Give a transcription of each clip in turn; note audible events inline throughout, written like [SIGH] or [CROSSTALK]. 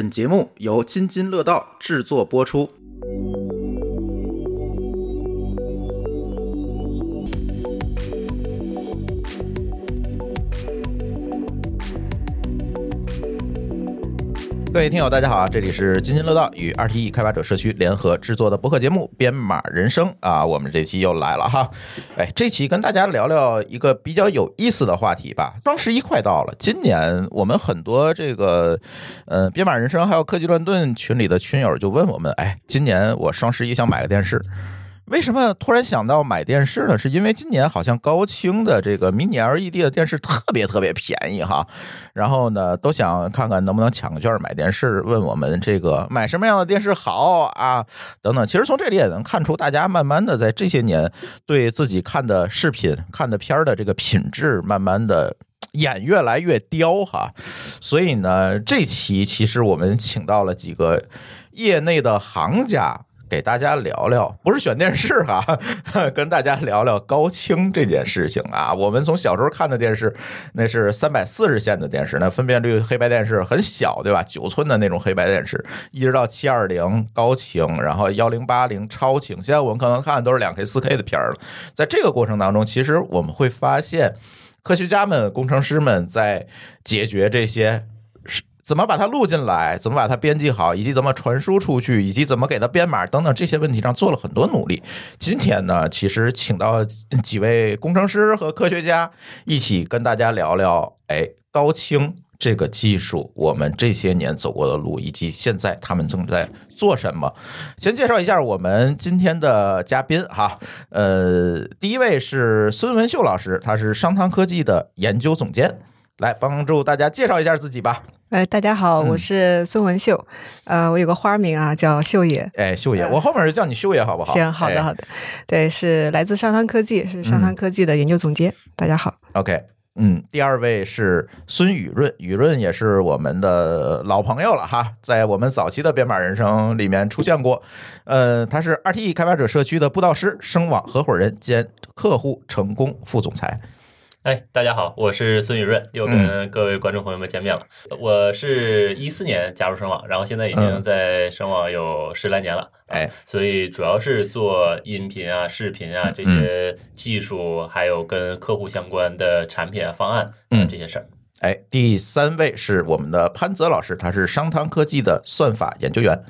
本节目由津津乐道制作播出。各位听友，大家好啊！这里是津津乐道与 RTE 开发者社区联合制作的播客节目《编码人生》啊，我们这期又来了哈！哎，这期跟大家聊聊一个比较有意思的话题吧。双十一快到了，今年我们很多这个呃编码人生还有科技乱炖群里的群友就问我们，哎，今年我双十一想买个电视。为什么突然想到买电视呢？是因为今年好像高清的这个 Mini LED 的电视特别特别便宜哈，然后呢都想看看能不能抢个券买电视，问我们这个买什么样的电视好啊等等。其实从这里也能看出，大家慢慢的在这些年对自己看的视频、看的片儿的这个品质，慢慢的眼越来越刁哈。所以呢，这期其实我们请到了几个业内的行家。给大家聊聊，不是选电视哈，[LAUGHS] 跟大家聊聊高清这件事情啊。我们从小时候看的电视，那是三百四十线的电视，那分辨率黑白电视很小，对吧？九寸的那种黑白电视，一直到七二零高清，然后幺零八零超清。现在我们可能看的都是两 K、四 K 的片儿了。在这个过程当中，其实我们会发现，科学家们、工程师们在解决这些。怎么把它录进来？怎么把它编辑好？以及怎么传输出去？以及怎么给它编码等等这些问题上做了很多努力。今天呢，其实请到几位工程师和科学家一起跟大家聊聊，哎，高清这个技术，我们这些年走过的路，以及现在他们正在做什么。先介绍一下我们今天的嘉宾哈，呃，第一位是孙文秀老师，他是商汤科技的研究总监，来帮助大家介绍一下自己吧。呃，大家好，我是孙文秀，呃，我有个花名啊，叫秀爷。哎，秀爷，我后面就叫你秀爷，好不好？行，好的，好的。对，是来自商汤科技，是商汤科技的研究总监。大家好。OK，嗯，第二位是孙雨润，雨润也是我们的老朋友了哈，在我们早期的编码人生里面出现过。呃，他是 RTE 开发者社区的布道师，声网合伙人兼客户成功副总裁。哎，大家好，我是孙宇润，又跟各位观众朋友们见面了。我是一四年加入声网，然后现在已经在声网有十来年了。哎，所以主要是做音频啊、视频啊这些技术，还有跟客户相关的产品啊、方案嗯这些事儿。哎，第三位是我们的潘泽老师，他是商汤科技的算法研究员。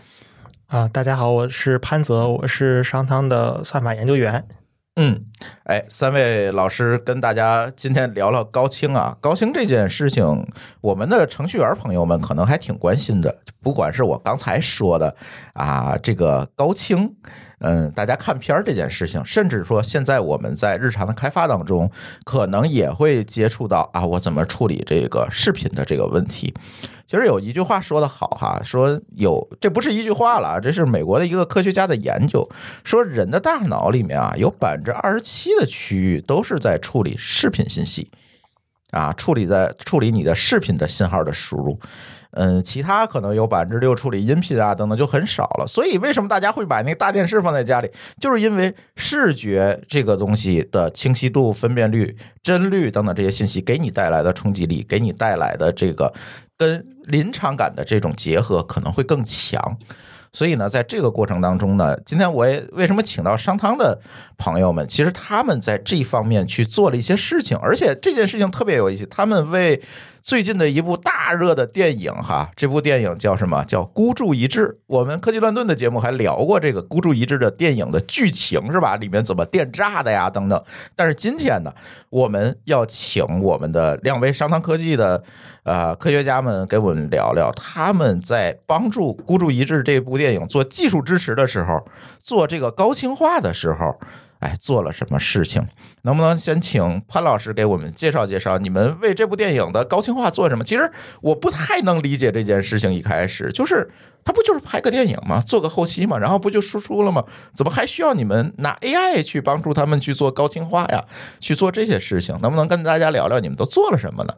啊，大家好，我是潘泽，我是商汤的算法研究员。嗯，哎，三位老师跟大家今天聊聊高清啊，高清这件事情，我们的程序员朋友们可能还挺关心的。不管是我刚才说的啊，这个高清，嗯，大家看片儿这件事情，甚至说现在我们在日常的开发当中，可能也会接触到啊，我怎么处理这个视频的这个问题。其实有一句话说的好哈，说有这不是一句话了，这是美国的一个科学家的研究，说人的大脑里面啊，有百分之二十七的区域都是在处理视频信息，啊，处理在处理你的视频的信号的输入。嗯，其他可能有百分之六处理音频啊等等就很少了。所以为什么大家会把那个大电视放在家里，就是因为视觉这个东西的清晰度、分辨率、帧率等等这些信息给你带来的冲击力，给你带来的这个跟临场感的这种结合可能会更强。所以呢，在这个过程当中呢，今天我也为什么请到商汤的朋友们？其实他们在这方面去做了一些事情，而且这件事情特别有意思，他们为。最近的一部大热的电影，哈，这部电影叫什么？叫《孤注一掷》。我们科技乱炖的节目还聊过这个《孤注一掷》的电影的剧情，是吧？里面怎么电炸的呀，等等。但是今天呢，我们要请我们的两位商汤科技的呃科学家们给我们聊聊，他们在帮助《孤注一掷》这部电影做技术支持的时候，做这个高清化的时候。哎，做了什么事情？能不能先请潘老师给我们介绍介绍？你们为这部电影的高清化做什么？其实我不太能理解这件事情。一开始就是，他不就是拍个电影吗？做个后期嘛，然后不就输出了吗？怎么还需要你们拿 AI 去帮助他们去做高清化呀？去做这些事情？能不能跟大家聊聊你们都做了什么呢？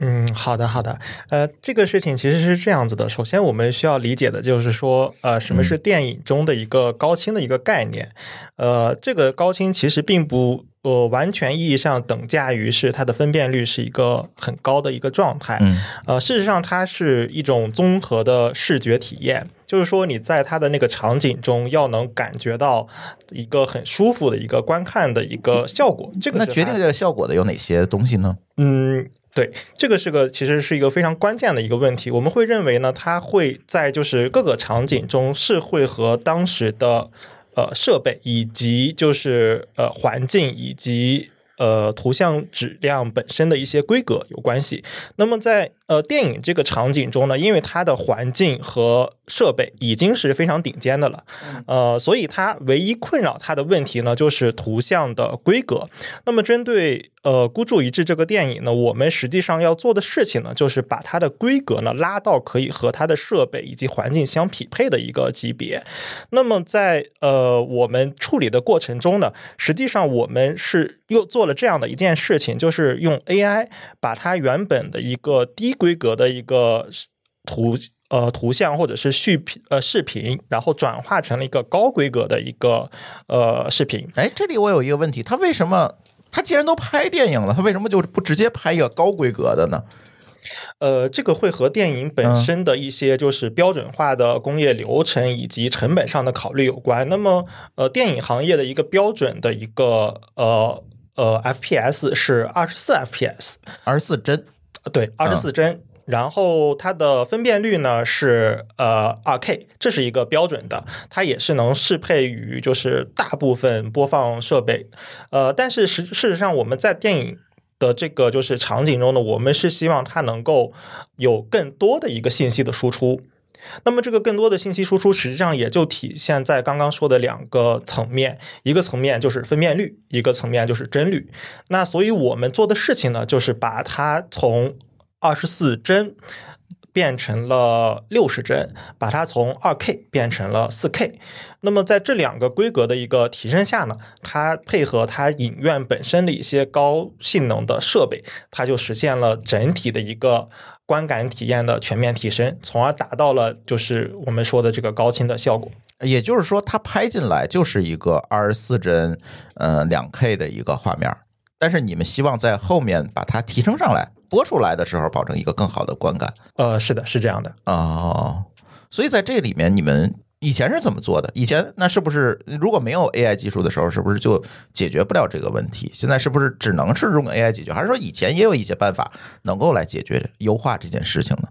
嗯，好的，好的。呃，这个事情其实是这样子的。首先，我们需要理解的就是说，呃，什么是电影中的一个高清的一个概念？呃，这个高清其实并不呃，完全意义上等价于是它的分辨率是一个很高的一个状态。嗯呃，事实上它是一种综合的视觉体验，就是说你在它的那个场景中要能感觉到一个很舒服的一个观看的一个效果。这个那决定这个效果的有哪些东西呢？嗯，对，这个是个其实是一个非常关键的一个问题。我们会认为呢，它会在就是各个场景中是会和当时的呃设备以及就是呃环境以及呃图像质量本身的一些规格有关系。那么在呃电影这个场景中呢，因为它的环境和设备已经是非常顶尖的了，呃，所以它唯一困扰它的问题呢，就是图像的规格。那么针对呃孤注一掷这个电影呢，我们实际上要做的事情呢，就是把它的规格呢拉到可以和它的设备以及环境相匹配的一个级别。那么在呃我们处理的过程中呢，实际上我们是又做了这样的一件事情，就是用 AI 把它原本的一个低规格的一个图。呃，图像或者是视频呃视频，然后转化成了一个高规格的一个呃视频。哎，这里我有一个问题，他为什么他既然都拍电影了，他为什么就不直接拍一个高规格的呢？呃，这个会和电影本身的一些就是标准化的工业流程以及成本上的考虑有关。那么，呃，电影行业的一个标准的一个呃呃 FPS 是二十四 FPS，二十四帧，对，二十四帧。然后它的分辨率呢是呃二 K，这是一个标准的，它也是能适配于就是大部分播放设备。呃，但是实事实上我们在电影的这个就是场景中呢，我们是希望它能够有更多的一个信息的输出。那么这个更多的信息输出，实际上也就体现在刚刚说的两个层面，一个层面就是分辨率，一个层面就是帧率。那所以我们做的事情呢，就是把它从二十四帧变成了六十帧，把它从二 K 变成了四 K。那么在这两个规格的一个提升下呢，它配合它影院本身的一些高性能的设备，它就实现了整体的一个观感体验的全面提升，从而达到了就是我们说的这个高清的效果。也就是说，它拍进来就是一个二十四帧，呃，两 K 的一个画面，但是你们希望在后面把它提升上来，播出来的时候保证一个更好的观感。呃，是的，是这样的。哦，所以在这里面，你们以前是怎么做的？以前那是不是如果没有 AI 技术的时候，是不是就解决不了这个问题？现在是不是只能是用 AI 解决？还是说以前也有一些办法能够来解决优化这件事情呢？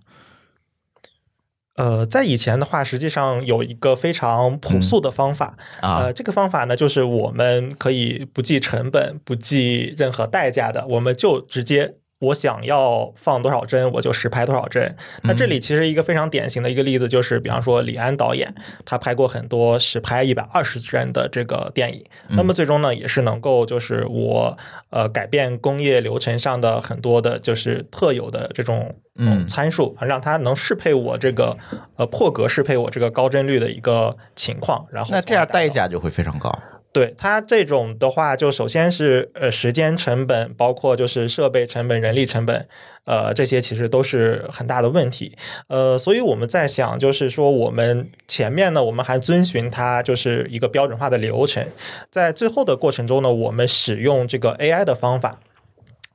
呃，在以前的话，实际上有一个非常朴素的方法，啊呃，这个方法呢，就是我们可以不计成本、不计任何代价的，我们就直接。我想要放多少帧，我就实拍多少帧。那这里其实一个非常典型的一个例子，就是比方说李安导演，他拍过很多实拍一百二十帧的这个电影。那么最终呢，也是能够就是我呃改变工业流程上的很多的，就是特有的这种嗯参数，让它能适配我这个呃破格适配我这个高帧率的一个情况。然后那这样代价就会非常高。对它这种的话，就首先是呃时间成本，包括就是设备成本、人力成本，呃这些其实都是很大的问题。呃，所以我们在想，就是说我们前面呢，我们还遵循它就是一个标准化的流程，在最后的过程中呢，我们使用这个 AI 的方法。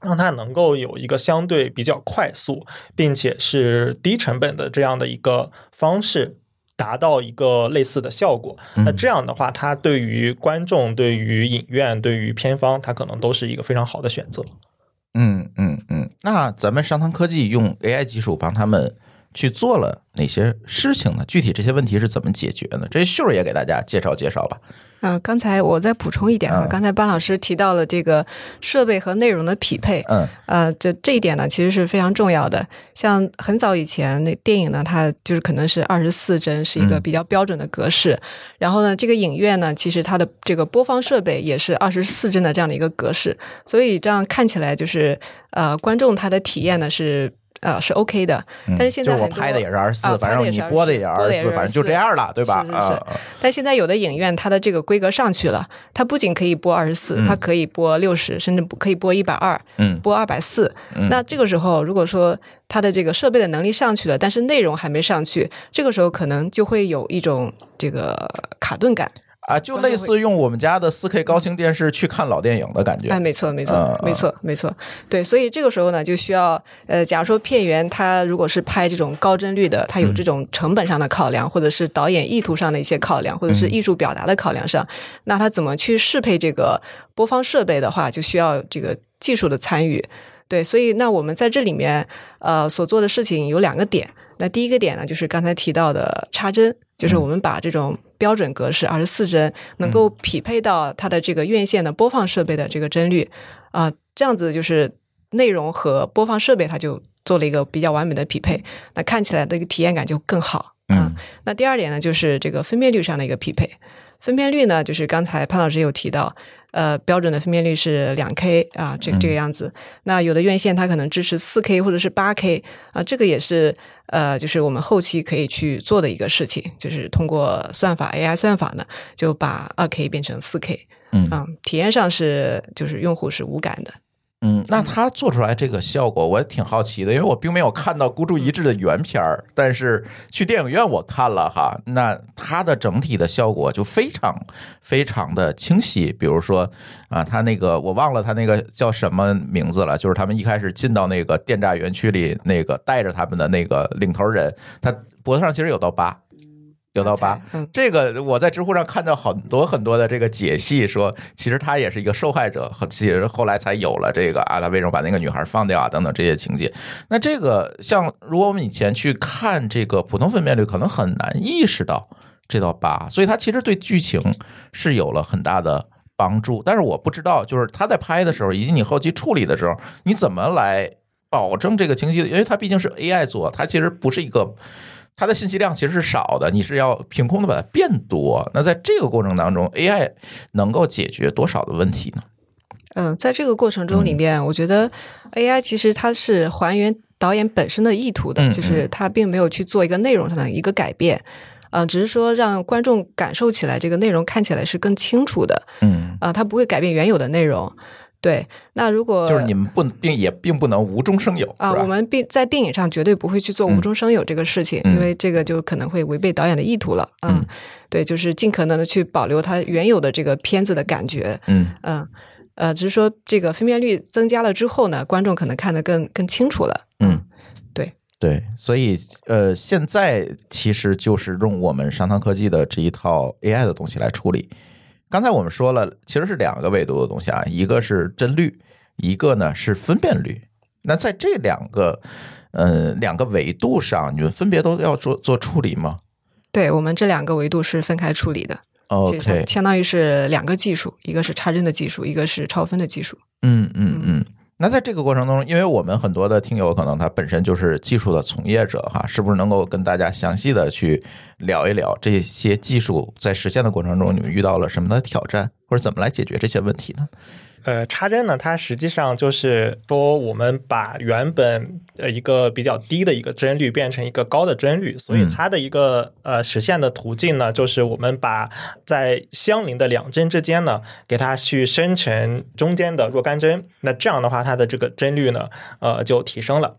让它能够有一个相对比较快速，并且是低成本的这样的一个方式，达到一个类似的效果。那这样的话，它对于观众、对于影院、对于片方，它可能都是一个非常好的选择。嗯嗯嗯，那咱们商汤科技用 AI 技术帮他们去做了哪些事情呢？具体这些问题是怎么解决呢？这秀儿也给大家介绍介绍吧。呃，刚才我再补充一点啊嗯，刚才班老师提到了这个设备和内容的匹配，嗯呃，这这一点呢，其实是非常重要的。像很早以前那电影呢，它就是可能是二十四帧，是一个嗯比较标准的格式。然后呢，这个影院呢，其实它的这个播放设备也是二十四帧的这样的一个格式，所以这样看起来就是呃，观众他的体验呢是呃是 OK 的。嗯，但是现在就我拍的也是二十四，啊反正你播的也24播的也是二十四，反正就这样了，对吧？是是是啊，但现在有的影院它的这个规格上去了，它不仅可以播二十四，它可以播六十，甚至可以播一百二，嗯播二百四。那这个时候，如果说它的这个设备的能力上去了，但是内容还没上去，这个时候可能就会有一种这个卡顿感。啊，就类似用我们家的四 K 高清电视去看老电影的感觉。哎，没错，没错，嗯没错，没错。对，所以这个时候呢，就需要呃，假如说片源它如果是拍这种高帧率的，它有这种成本上的考量，或者是导演意图上的一些考量，或者是艺术表达的考量上，那它怎么去适配这个播放设备的话，就需要这个技术的参与。对，所以那我们在这里面呃所做的事情有两个点。那第一个点呢，就是刚才提到的插针，就是我们把这种标准格式二十四帧能够匹配到它的这个院线的播放设备的这个帧率啊、这样子就是内容和播放设备它就做了一个比较完美的匹配，那看起来的一个体验感就更好。啊嗯那第二点呢，就是这个分辨率上的一个匹配。分辨率呢，就是刚才潘老师有提到，呃，标准的分辨率是两 K 啊，这这个样子。那有的院线它可能支持四 K 或者是八 K 啊，这个也是呃，就是我们后期可以去做的一个事情，就是通过算法 AI 算法呢，就把二 K 变成四 K。嗯啊，体验上是就是用户是无感的。嗯，那他做出来这个效果，我也挺好奇的，因为我并没有看到孤注一掷的原片儿，但是去电影院我看了哈，那它的整体的效果就非常非常的清晰。比如说啊，他那个我忘了他那个叫什么名字了，就是他们一开始进到那个电诈园区里，那个带着他们的那个领头人，他脖子上其实有道疤。有道疤，嗯这个我在知乎上看到很多很多的这个解析，说其实他也是一个受害者，和其实后来才有了这个啊，他为什么把那个女孩放掉啊等等这些情节。那这个像如果我们以前去看这个普通分辨率，可能很难意识到这道疤，所以它其实对剧情是有了很大的帮助。但是我不知道，就是他在拍的时候，以及你后期处理的时候，你怎么来保证这个清晰的？因为它毕竟是 AI 做，它其实不是一个。它的信息量其实是少的，你是要凭空的把它变多。那在这个过程当中，AI 能够解决多少的问题呢？嗯，在这个过程中里面，我觉得 AI 其实它是还原导演本身的意图的，嗯就是它并没有去做一个内容上的一个改变，啊、只是说让观众感受起来这个内容看起来是更清楚的，嗯，啊、它不会改变原有的内容。对，那如果就是你们不并也并不能无中生有啊，我们并在电影上绝对不会去做无中生有这个事情，嗯因为这个就可能会违背导演的意图了。嗯，对，就是尽可能的去保留它原有的这个片子的感觉。嗯嗯，呃，只是说这个分辨率增加了之后呢，观众可能看得更更清楚了。嗯，对对，所以呃，现在其实就是用我们商汤科技的这一套 AI 的东西来处理。刚才我们说了，其实是两个维度的东西啊，一个是帧率，一个呢是分辨率。那在这两个呃两个维度上，你们分别都要做做处理吗对，我们这两个维度是分开处理的。其实它？OK，相当于是两个技术，一个是插帧的技术，一个是超分的技术。嗯嗯嗯。那在这个过程中，因为我们很多的听友可能他本身就是技术的从业者哈，是不是能够跟大家详细的去聊一聊这些技术在实现的过程中，你们遇到了什么的挑战，或者怎么来解决这些问题呢？呃，插针呢，它实际上就是说，我们把原本呃一个比较低的一个帧率变成一个高的帧率，所以嗯它的一个呃实现的途径呢，就是我们把在相邻的两帧之间呢，给它去生成中间的若干帧，那这样的话，它的这个帧率呢，呃就提升了。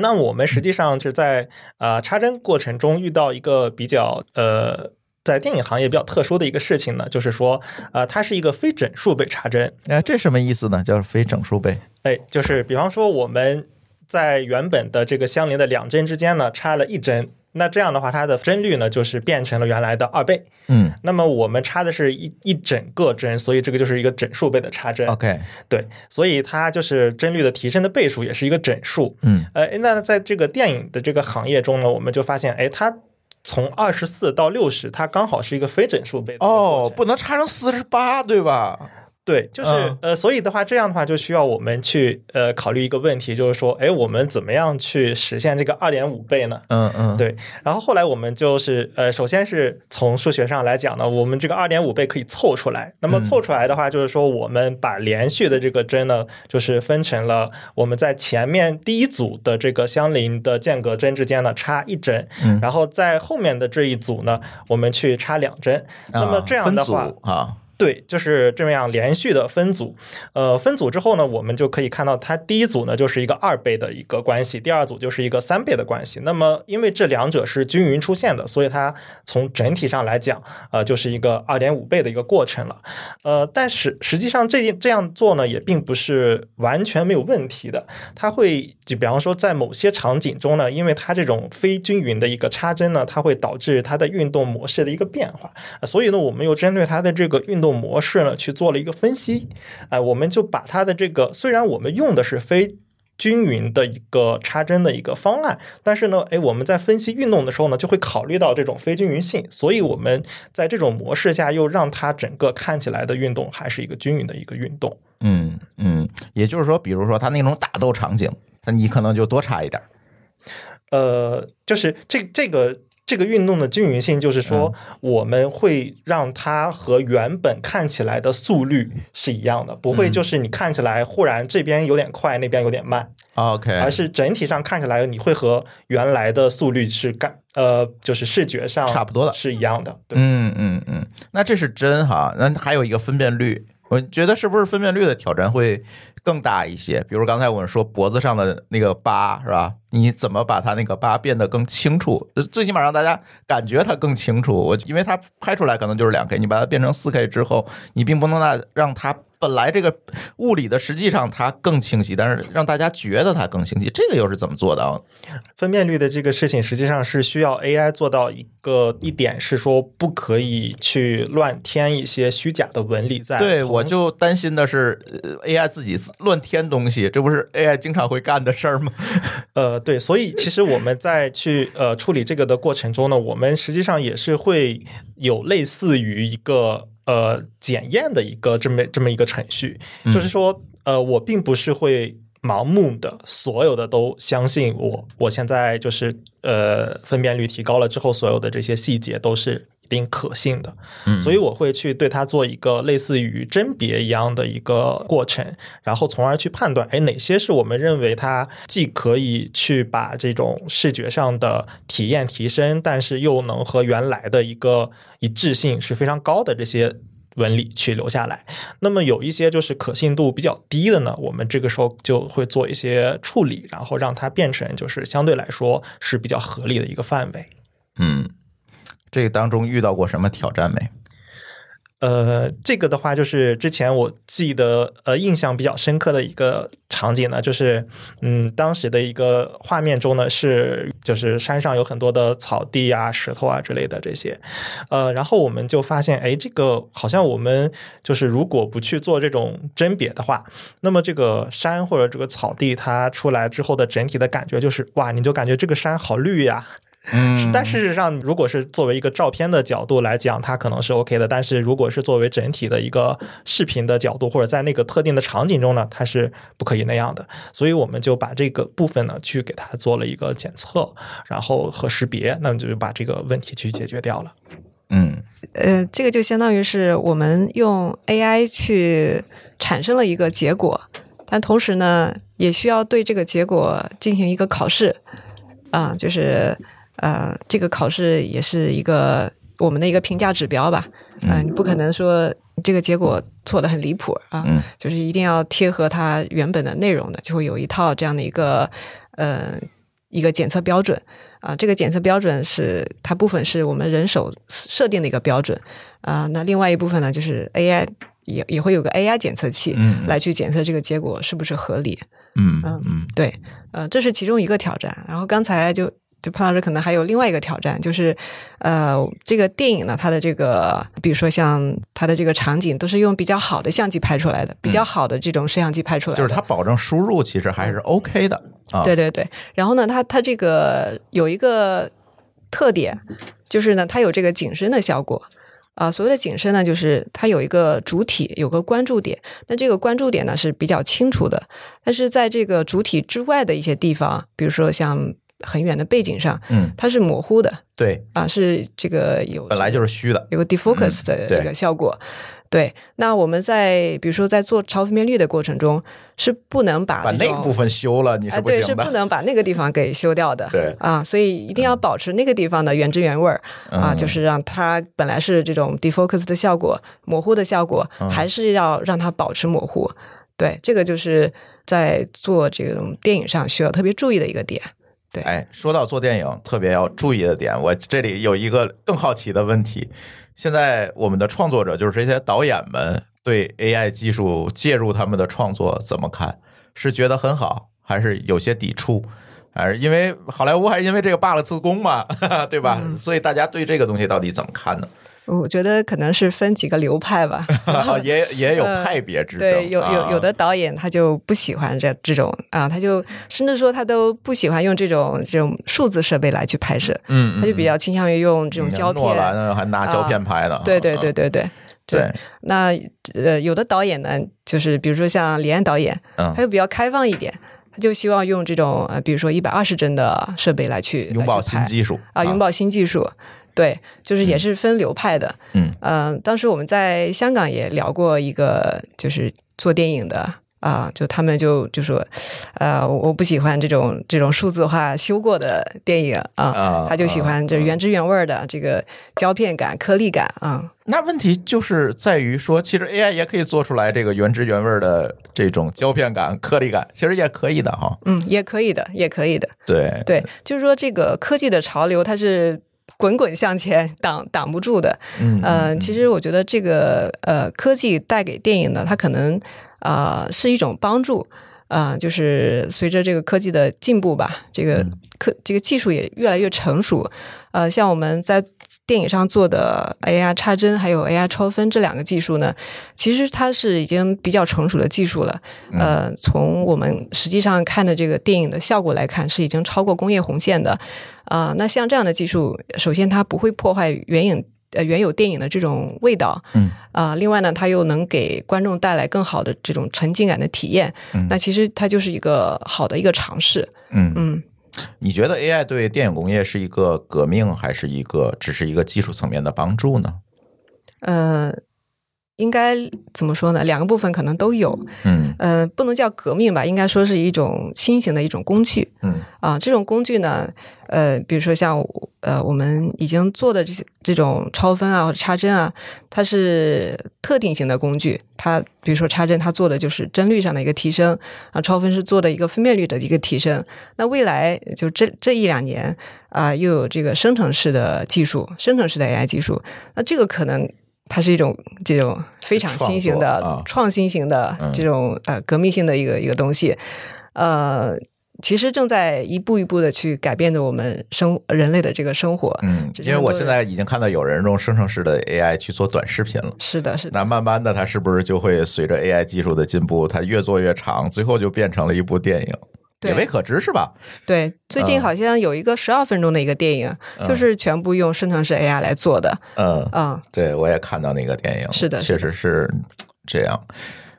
那我们实际上是在呃插针过程中遇到一个比较呃。在电影行业比较特殊的一个事情呢，就是说，呃，它是一个非整数倍插帧，哎，这什么意思呢？叫非整数倍。哎，就是比方说我们在原本的这个相邻的两帧之间呢插了一帧，那这样的话它的帧率呢就是变成了原来的二倍。嗯那么我们插的是一一整个帧，所以这个就是一个整数倍的插帧。，OK，对，所以它就是帧率的提升的倍数也是一个整数。嗯呃，那在这个电影的这个行业中呢，我们就发现，哎，它从二十四到六十，它刚好是一个非整数倍哦，不能差成四十八，对吧？对，就是、嗯呃，所以的话，这样的话就需要我们去呃考虑一个问题，就是说，哎，我们怎么样去实现这个二点五倍呢？嗯嗯，对，然后后来我们就是呃，首先是从数学上来讲呢，我们这个二点五倍可以凑出来。那么嗯凑出来的话，就是说我们把连续的这个针呢，就是分成了我们在前面第一组的这个相邻的间隔针之间呢插一针，嗯然后在后面的这一组呢，我们去插两帧。那么这样的话啊，对，就是这么样连续的分组。呃，分组之后呢，我们就可以看到，它第一组呢就是一个二倍的一个关系，第二组就是一个三倍的关系。那么，因为这两者是均匀出现的，所以它从整体上来讲，呃，就是一个二点五倍的一个过程了。呃，但是实际上这这样做呢，也并不是完全没有问题的。它会就比方说，在某些场景中呢，因为它这种非均匀的一个插针呢，它会导致它的运动模式的一个变化。所以呢，我们又针对它的这个运动模式呢去做了一个分析。哎，我们就把它的这个，虽然我们用的是非均匀的一个插针的一个方案，但是呢，哎，我们在分析运动的时候呢，就会考虑到这种非均匀性，所以我们在这种模式下又让它整个看起来的运动还是一个均匀的一个运动。嗯嗯，也就是说，比如说他那种打斗场景，那你可能就多插一点。呃，就是这这个。这个运动的均匀性，就是说，我们会让它和原本看起来的速率是一样的，不会就是你看起来忽然这边有点快，那边有点慢，OK，而是整体上看起来你会和原来的速率是干呃，就是视觉上差不多的，是一样的。嗯嗯嗯，那这是真哈，那还有一个分辨率，我觉得是不是分辨率的挑战会？更大一些，比如刚才我们说脖子上的那个疤是吧？你怎么把它那个疤变得更清楚？最起码让大家感觉它更清楚。我因为它拍出来可能就是两 K，你把它变成四 K 之后，你并不能让让它。本来这个物理的实际上它更清晰，但是让大家觉得它更清晰，这个又是怎么做的？分辨率的这个事情实际上是需要 AI 做到一个一点，是说不可以去乱添一些虚假的纹理在。对，我就担心的是 AI 自己乱添东西，这不是 [LAUGHS] AI 经常会干的事儿吗？呃，对，所以其实我们在去呃处理这个的过程中呢，我们实际上也是会有类似于一个。呃，检验的一个这么这么一个程序，就是说，呃，我并不是会盲目的所有的都相信我，我现在就是呃，分辨率提高了之后，所有的这些细节都是一定可信的，所以我会去对它做一个类似于甄别一样的一个过程，然后从而去判断，哎，哪些是我们认为它既可以去把这种视觉上的体验提升，但是又能和原来的一个。一致性是非常高的这些纹理去留下来，那么有一些就是可信度比较低的呢，我们这个时候就会做一些处理，然后让它变成就是相对来说是比较合理的一个范围。嗯，这个当中遇到过什么挑战没？呃，这个的话，就是之前我记得呃印象比较深刻的一个场景呢，就是嗯，当时的一个画面中呢是就是山上有很多的草地啊、石头啊之类的这些，呃，然后我们就发现，哎，这个好像我们就是如果不去做这种甄别的话，那么这个山或者这个草地它出来之后的整体的感觉就是哇，你就感觉这个山好绿呀。嗯，但事实上，如果是作为一个照片的角度来讲，它可能是 OK 的。但是如果是作为整体的一个视频的角度，或者在那个特定的场景中呢，它是不可以那样的。所以我们就把这个部分呢，去给它做了一个检测，然后和识别，那么就把这个问题去解决掉了。嗯，呃，这个就相当于是我们用 AI 去产生了一个结果，但同时呢，也需要对这个结果进行一个考试啊，就是。呃，这个考试也是一个我们的一个评价指标吧。嗯，你不可能说这个结果错的很离谱啊，就是一定要贴合它原本的内容的，就会有一套这样的一个呃一个检测标准啊。这个检测标准是它部分是我们人手设定的一个标准啊。那另外一部分呢，就是 AI 也也会有个 AI 检测器来去检测这个结果是不是合理。嗯嗯嗯，对，呃，这是其中一个挑战。然后刚才就。就潘老师可能还有另外一个挑战，就是，呃，这个电影呢，它的这个，比如说像它的这个场景，都是用比较好的相机拍出来的，比较好的这种摄像机拍出来的，就是它保证输入其实还是 OK 的啊。对对对，然后呢，它它这个有一个特点，就是呢，它有这个景深的效果啊。所谓的景深呢，就是它有一个主体，有个关注点，那这个关注点呢是比较清楚的，但是在这个主体之外的一些地方，比如说像。很远的背景上，嗯，它是模糊的对，啊，是这个有本来就是虚的，有个 defocus 的一个效果。对，那我们在比如说在做超分辨率的过程中，是不能把把那个部分修了，你啊，是不对，是。不能把那个地方给修掉的。对啊，所以一定要保持那个地方的原汁原味儿、啊，嗯就是让它本来是这种 defocus 的效果、模糊的效果，嗯还是要让它保持模糊。对，这个就是在做这种电影上需要特别注意的一个点。哎，说到做电影特别要注意的点，我这里有一个更好奇的问题：现在我们的创作者，就是这些导演们，对 AI 技术介入他们的创作怎么看？是觉得很好，还是有些抵触？还是因为好莱坞还是因为这个罢了自宫嘛，[LAUGHS] 对吧？所以大家对这个东西到底怎么看呢？我觉得可能是分几个流派吧。[LAUGHS] 也也有派别之争，对，有有啊有的导演他就不喜欢这这种啊，他就甚至说他都不喜欢用这种这种数字设备来去拍摄，嗯，嗯他就比较倾向于用这种胶片。诺兰还拿胶片拍呢，对对对对对。对，那呃，有的导演呢，就是比如说像李安导演，嗯他就比较开放一点，他就希望用这种呃，比如说一百二十帧的设备来去拥抱新技术啊，拥抱新技术。对，就是也是分流派的。嗯呃，当时我们在香港也聊过一个，就是做电影的啊，就他们就就说，呃，我不喜欢这种这种数字化修过的电影啊，啊他就喜欢这原汁原味儿的这个胶片感、颗粒感啊。那问题就是在于说，其实 AI 也可以做出来这个原汁原味的这种胶片感、颗粒感，其实也可以的哈。嗯，也可以的，也可以的。对对，就是说这个科技的潮流，它是滚滚向前，挡挡不住的。嗯呃，其实我觉得这个呃科技带给电影呢，它可能呃是一种帮助。啊、就是随着这个科技的进步吧，这个嗯科这个技术也越来越成熟。呃，像我们在电影上做的 AI 插帧还有 AI 超分这两个技术呢，其实它是已经比较成熟的技术了。嗯呃，从我们实际上看的这个电影的效果来看，是已经超过工业红线的。啊、那像这样的技术，首先它不会破坏原影呃原有电影的这种味道，嗯啊、另外呢，它又能给观众带来更好的这种沉浸感的体验。嗯那其实它就是一个好的一个尝试。嗯，嗯，你觉得 AI 对电影工业是一个革命，还是一个只是一个技术层面的帮助呢？呃，应该怎么说呢？两个部分可能都有。嗯呃，不能叫革命吧，应该说是一种新型的一种工具。嗯啊，这种工具呢，呃，比如说像呃我们已经做的这些这种超分啊或者插针啊，它是特定型的工具。它比如说插针，它做的就是帧率上的一个提升啊，超分是做的一个分辨率的一个提升。那未来就这这一两年啊、又有这个生成式的技术，生成式的 AI 技术，那这个可能。它是一种这种非常新型的创啊创新型的嗯这种呃革命性的一个一个东西，呃，其实正在一步一步的去改变着我们生人类的这个生活。嗯，因为我现在已经看到有人用生成式的 AI 去做短视频了。是的，是的，那慢慢的，它是不是就会随着 AI 技术的进步，它越做越长，最后就变成了一部电影？对也未可知，是吧？对。最近嗯好像有一个十二分钟的一个电影，嗯就是全部用生成式 AI 来做的。嗯，嗯、对，我也看到那个电影，是的确实是这样。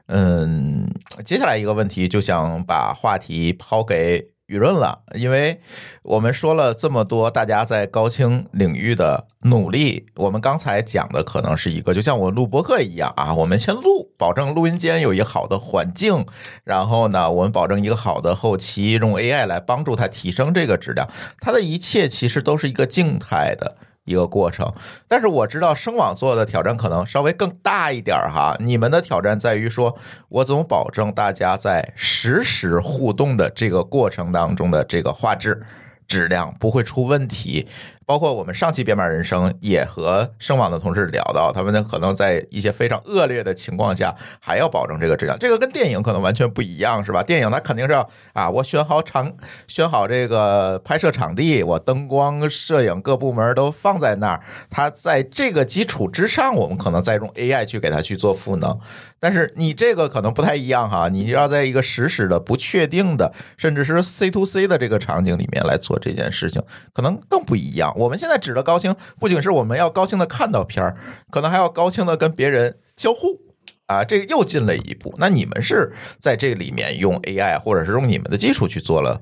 嗯，接下来一个问题，就想把话题抛给舆论了，因为我们说了这么多，大家在高清领域的努力，我们刚才讲的可能是一个，就像我录播客一样啊，我们先录，保证录音间有一个好的环境，然后呢，我们保证一个好的后期，用 AI 来帮助它提升这个质量，它的一切其实都是一个静态的。一个过程，但是我知道声网做的挑战可能稍微更大一点儿哈。你们的挑战在于说，我怎么保证大家在实时互动的这个过程当中的这个画质质量不会出问题？包括我们上期编码人生也和声网的同事聊到，他们呢可能在一些非常恶劣的情况下还要保证这个质量，这个跟电影可能完全不一样，是吧？电影它肯定是要啊，我选好场，选好这个拍摄场地，我灯光、摄影各部门都放在那儿，它在这个基础之上，我们可能再用 AI 去给它去做赋能。但是你这个可能不太一样哈，你要在一个实时的、不确定的，甚至是 C to C 的这个场景里面来做这件事情，可能更不一样。我们现在指的高清，不仅是我们要高清的看到片儿，可能还要高清的跟别人交互。啊，这又进了一步。那你们是在这里面用 AI 或者是用你们的技术去做了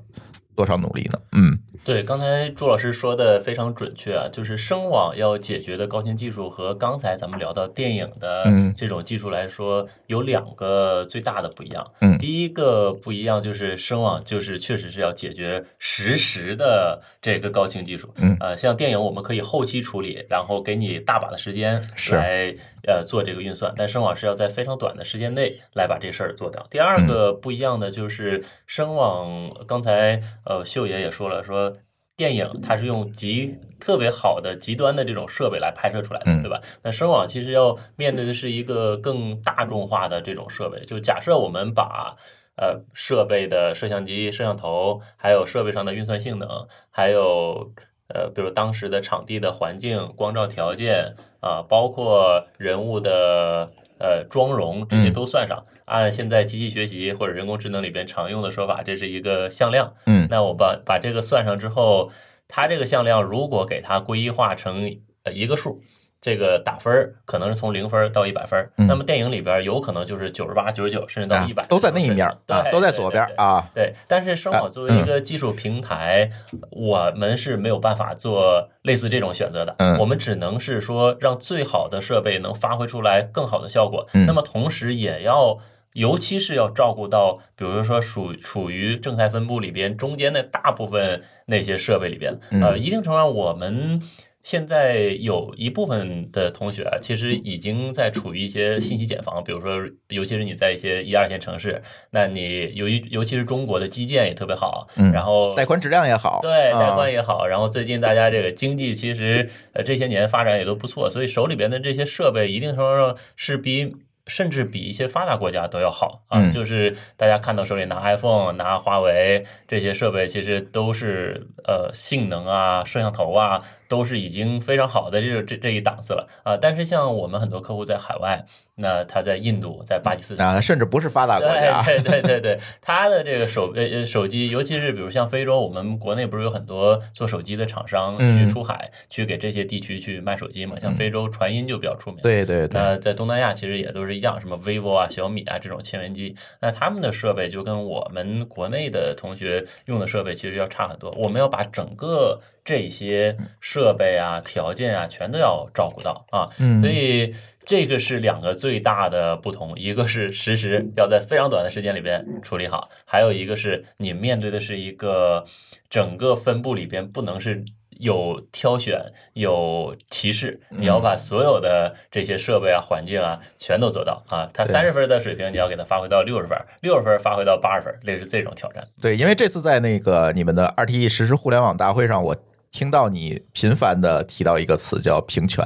多少努力呢？嗯对，刚才朱老师说的非常准确啊，就是声网要解决的高清技术和刚才咱们聊到电影的嗯这种技术来说，有两个最大的不一样。嗯第一个不一样就是声网就是确实是要解决实时的这个高清技术。嗯呃，像电影我们可以后期处理，然后给你大把的时间来呃做这个运算，但声网是要在非常短的时间内来把这事儿做掉。第二嗯个不一样的就是声网，刚才呃秀爷也说了，说电影它是用极特别好的极端的这种设备来拍摄出来的，嗯对吧？那声网其实要面对的是一个更大众化的这种设备，就假设我们把。呃，设备的摄像机、摄像头，还有设备上的运算性能，还有呃，比如当时的场地的环境、光照条件啊、包括人物的呃妆容，这些嗯都算上。按现在机器学习或者人工智能里边常用的说法，这是一个向量。嗯那我把把这个算上之后，它这个向量如果给它归化成呃一个数。这个打分儿可能是从零分儿到一百分那么电影里边有可能就是九十八、九十九，甚至到啊一百、都在那一面儿啊，对都在左边啊。对，但是生网作为一个技术平台，我们是没有办法做类似这种选择的。嗯我们只能是说让最好的设备能发挥出来更好的效果。嗯那么同时也要。尤其是要照顾到，比如说属处于正态分布里边中间的大部分那些设备里边，嗯呃，一定程度上我们现在有一部分的同学啊，其实已经在处于一些信息茧房，比如说，尤其是你在一些一二线城市，那你由于尤其是中国的基建也特别好，嗯然后带宽质量也好，对，啊带宽也好，然后最近大家这个经济其实呃这些年发展也都不错，所以手里边的这些设备一定程度上是比。甚至比一些发达国家都要好啊！嗯就是大家看到手里拿 iPhone、拿华为这些设备，其实都是呃性能啊、摄像头啊，都是已经非常好的这这这一档次了啊！但是像我们很多客户在海外，那他在印度、在巴基斯坦，啊，甚至不是发达国家，对对对对对，他的这个手呃呃手机，尤其是比如像非洲，我们国内不是有很多做手机的厂商嗯去出海、去给这些地区去卖手机嘛？像非洲传音就比较出名。对对对，那在东南亚其实也都是一样，什么 vivo 啊、小米啊这种千元机，那他们的设备就跟我们国内的同学用的设备其实要差很多。我们要把整个这些设备啊、条件啊全都要照顾到啊，嗯所以这个是两个最大的不同，一个是实时要在非常短的时间里边处理好，还有一个是你面对的是一个整个分布里边不能是。有挑选，有歧视，你要把所有的这些设备啊、环境啊全都做到啊。它对三十分的水平，你要给它发挥到六十分，六十分发挥到八十分，类似这种挑战。对，因为这次在那个你们的 RTE 实时互联网大会上，我听到你频繁的提到一个词叫平权。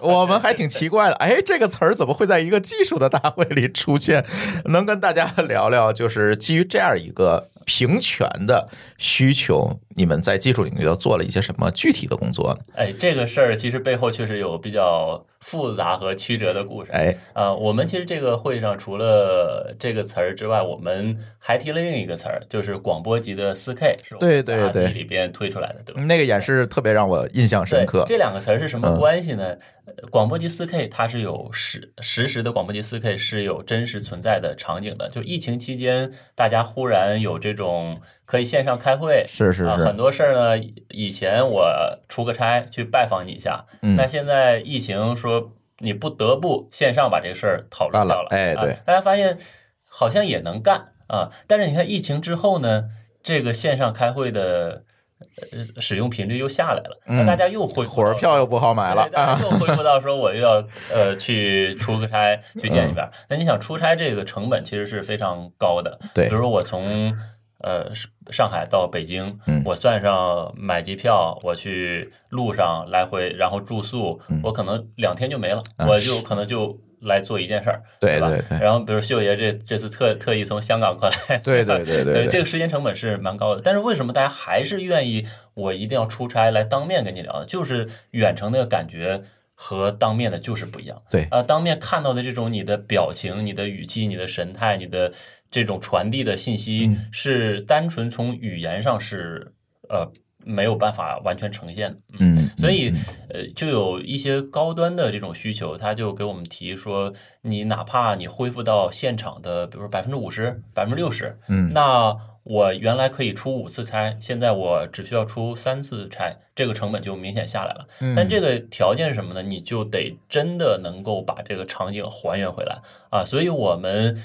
我们还挺奇怪的，哎，这个词儿怎么会在一个技术的大会里出现？能跟大家聊聊，就是基于这样一个平权的需求，你们在技术领域都做了一些什么具体的工作呢？哎，这个事儿其实背后确实有比较复杂和曲折的故事。哎，啊、我们其实这个会上除了这个词儿之外，我们还提了另一个词儿，就是广播级的四 K，是我们在对对对里边推出来的，对吧？那个演示特别让我印象深刻。这两个词儿是什么嗯关系呢？呃广播级四 K 它是有实实时的广播级四 K 是有真实存在的场景的。就疫情期间，大家忽然有这种可以线上开会，啊，是是是。很多事儿呢，以前我出个差去拜访你一下，嗯。那现在疫情说你不得不线上把这个事儿讨论到了哎对。大家发现好像也能干啊，但是你看疫情之后呢，这个线上开会的。呃，使用频率又下来了，那嗯大家又恢复到火车票又不好买了！又 [LAUGHS] 恢复到说我又要呃去出个差去见一面。那你想出差这个成本其实是非常高的，对。比如说我从呃上上海到北京嗯，我算上买机票，我去路上来回，然后住宿，我可能两天就没了，我就可能就。来做一件事儿，对对对然后比如秀爷这这次特特意从香港过来，对对对对 [LAUGHS] 对这个时间成本是蛮高的。但是为什么大家还是愿意我一定要出差来当面跟你聊？就是远程的感觉和当面的就是不一样。对呃、当面看到的这种你的表情、你的语气、你的神态、你的这种传递的信息，嗯是单纯从语言上是呃没有办法完全呈现的。嗯，所以嗯，呃，就有一些高端的这种需求，他就给我们提说，你哪怕你恢复到现场的，比如说百分之五十、百分之六十，嗯那我原来可以出五次差，现在我只需要出三次差，这个成本就明显下来了。但这个条件是什么呢？你就得真的能够把这个场景还原回来啊！所以我们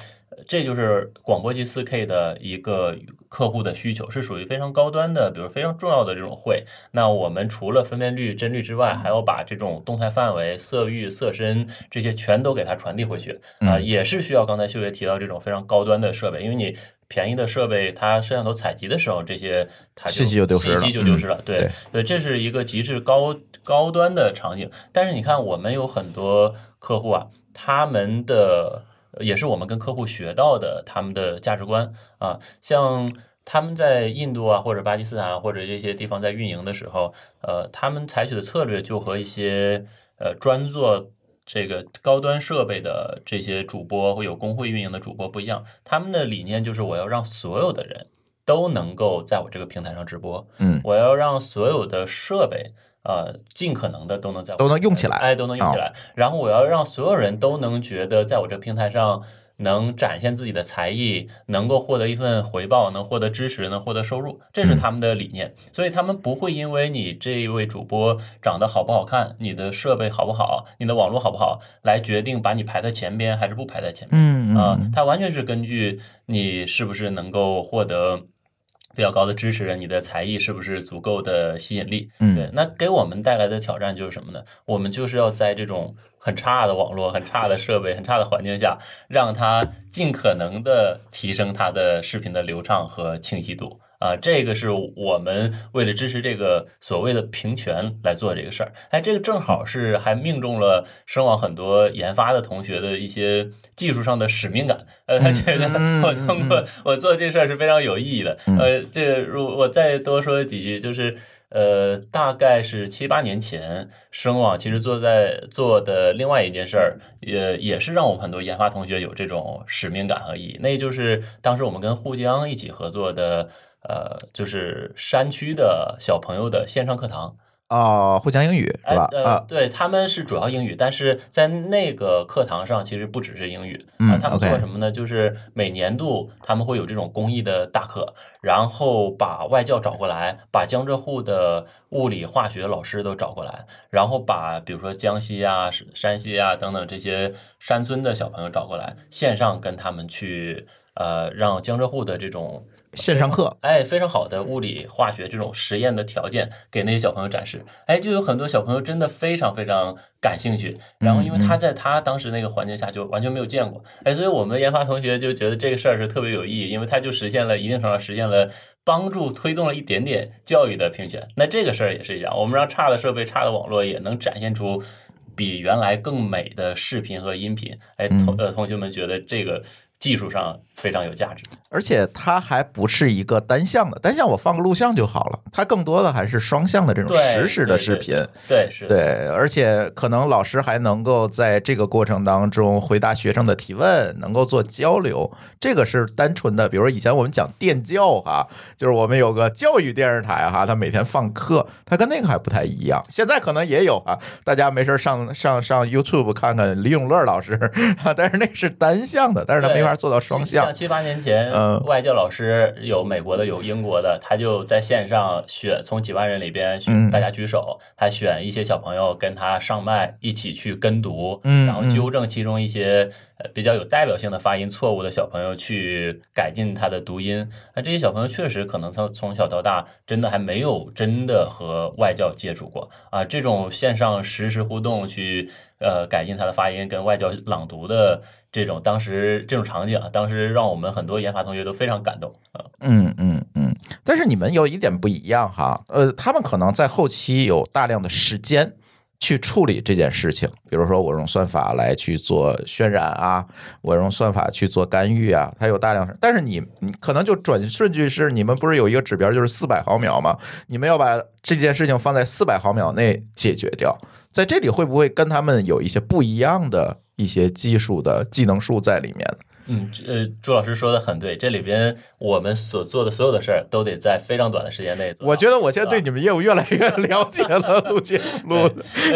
这就是广播级四 K 的一个客户的需求，是属于非常高端的，比如非常重要的这种会。那我们除了分辨率、帧率之外，还要把这种动态范围、色域、色深这些全都给它传递回去啊，也是需要刚才秀爷提到这种非常高端的设备，因为你。便宜的设备，它摄像头采集的时候，这些它信息就丢失了，信息就丢失了。对对，这是一个极致高高端的场景。但是你看，我们有很多客户啊，他们的也是我们跟客户学到的，他们的价值观啊，像他们在印度啊，或者巴基斯坦或者这些地方在运营的时候，呃，他们采取的策略就和一些呃专做。这个高端设备的这些主播会有工会运营的主播不一样，他们的理念就是我要让所有的人都能够在我这个平台上直播，嗯，我要让所有的设备呃尽可能的都能在都能用起来，哎，都能用起来，然后我要让所有人都能觉得在我这个平台上。能展现自己的才艺，能够获得一份回报，能获得支持，能获得收入，这是他们的理念。所以他们不会因为你这一位主播长得好不好看，你的设备好不好，你的网络好不好，来决定把你排在前边还是不排在前边。嗯啊，他完全是根据你是不是能够获得。比较高的支持，你的才艺是不是足够的吸引力？嗯，对，那给我们带来的挑战就是什么呢？我们就是要在这种很差的网络、很差的设备、很差的环境下，让它尽可能的提升它的视频的流畅和清晰度。啊，这个是我们为了支持这个所谓的平权来做这个事儿。哎，这个正好是还命中了声网很多研发的同学的一些技术上的使命感。呃，他觉得 [LAUGHS] 我通过我做这事儿是非常有意义的。呃，这个如我再多说几句，就是呃，大概是七八年前，声网其实做在做的另外一件事儿，也也是让我们很多研发同学有这种使命感和意义。那就是当时我们跟沪江一起合作的。呃，就是山区的小朋友的线上课堂啊，会讲英语是吧？呃，对，他们是主要英语，但是在那个课堂上其实不只是英语啊。他们做什么呢？就是每年度他们会有这种公益的大课，然后把外教找过来，把江浙沪的物理、化学老师都找过来，然后把比如说江西啊、山西啊等等这些山村的小朋友找过来，线上跟他们去呃，让江浙沪的这种。线上课，哎，非常好的物理、化学这种实验的条件给那些小朋友展示，哎，就有很多小朋友真的非常非常感兴趣。然后，因为他在他当时那个环境下就完全没有见过，哎，所以我们研发同学就觉得这个事儿是特别有意义，因为他就实现了一定程度上实现了帮助推动了一点点教育的评选。那这个事儿也是一样，我们让差的设备、差的网络也能展现出比原来更美的视频和音频。哎，同呃同学们觉得这个。技术上非常有价值，而且它还不是一个单向的，单向我放个录像就好了。它更多的还是双向的这种实时的视频，对，是，对，而且可能老师还能够在这个过程当中回答学生的提问，能够做交流。这个是单纯的，比如说以前我们讲电教哈，就是我们有个教育电视台哈，它每天放课，它跟那个还不太一样。现在可能也有啊，大家没事上 [LAUGHS] 上上 YouTube 看看李永乐老师，[LAUGHS] 但是那是单向的，但是他没法。做到双向，像七八年前，外教老师有美国的，有英国的，他就在线上选，从几万人里边选大家举手，他选一些小朋友跟他上麦，一起去跟读，然后纠正其中一些比较有代表性的发音错误的小朋友，去改进他的读音。那这些小朋友确实可能从从小到大真的还没有真的和外教接触过啊，这种线上实时互动去呃改进他的发音，跟外教朗读的。这种当时这种场景啊，当时让我们很多研发同学都非常感动啊。嗯嗯嗯，但是你们有一点不一样哈，呃，他们可能在后期有大量的时间去处理这件事情，比如说我用算法来去做渲染啊，我用算法去做干预啊，它有大量。但是你你可能就转顺序是，你们不是有一个指标就是四百毫秒吗？你们要把这件事情放在四百毫秒内解决掉，在这里会不会跟他们有一些不一样的？一些技术的技能树在里面。嗯，呃，朱老师说的很对，这里边我们所做的所有的事儿都得在非常短的时间内做。我觉得我现在对你们业务越来越了解了，录节目。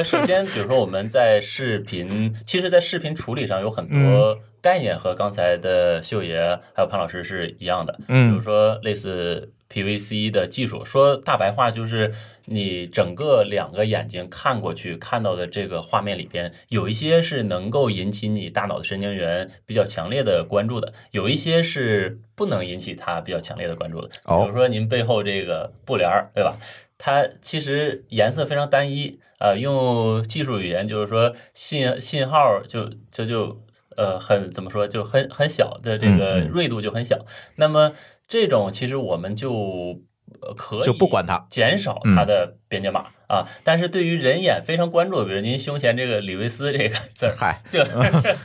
首先，比如说我们在视频，其实，在视频处理上有很多。概念和刚才的秀爷还有潘老师是一样的。嗯比如说类似 PVC 的技术，说大白话就是你整个两个眼睛看过去看到的这个画面里边，有一些是能够引起你大脑的神经元比较强烈的关注的，有一些是不能引起它比较强烈的关注的。哦比如说您背后这个布帘儿，对吧？它其实颜色非常单一啊、用技术语言就是说信信号就就就呃很怎么说就很很小的这个锐度就很小。那么这种其实我们就呃可以就不管它。减少它的边界码、啊。但是对于人眼非常关注的，比如您胸前这个李维斯这个字儿，嗨，就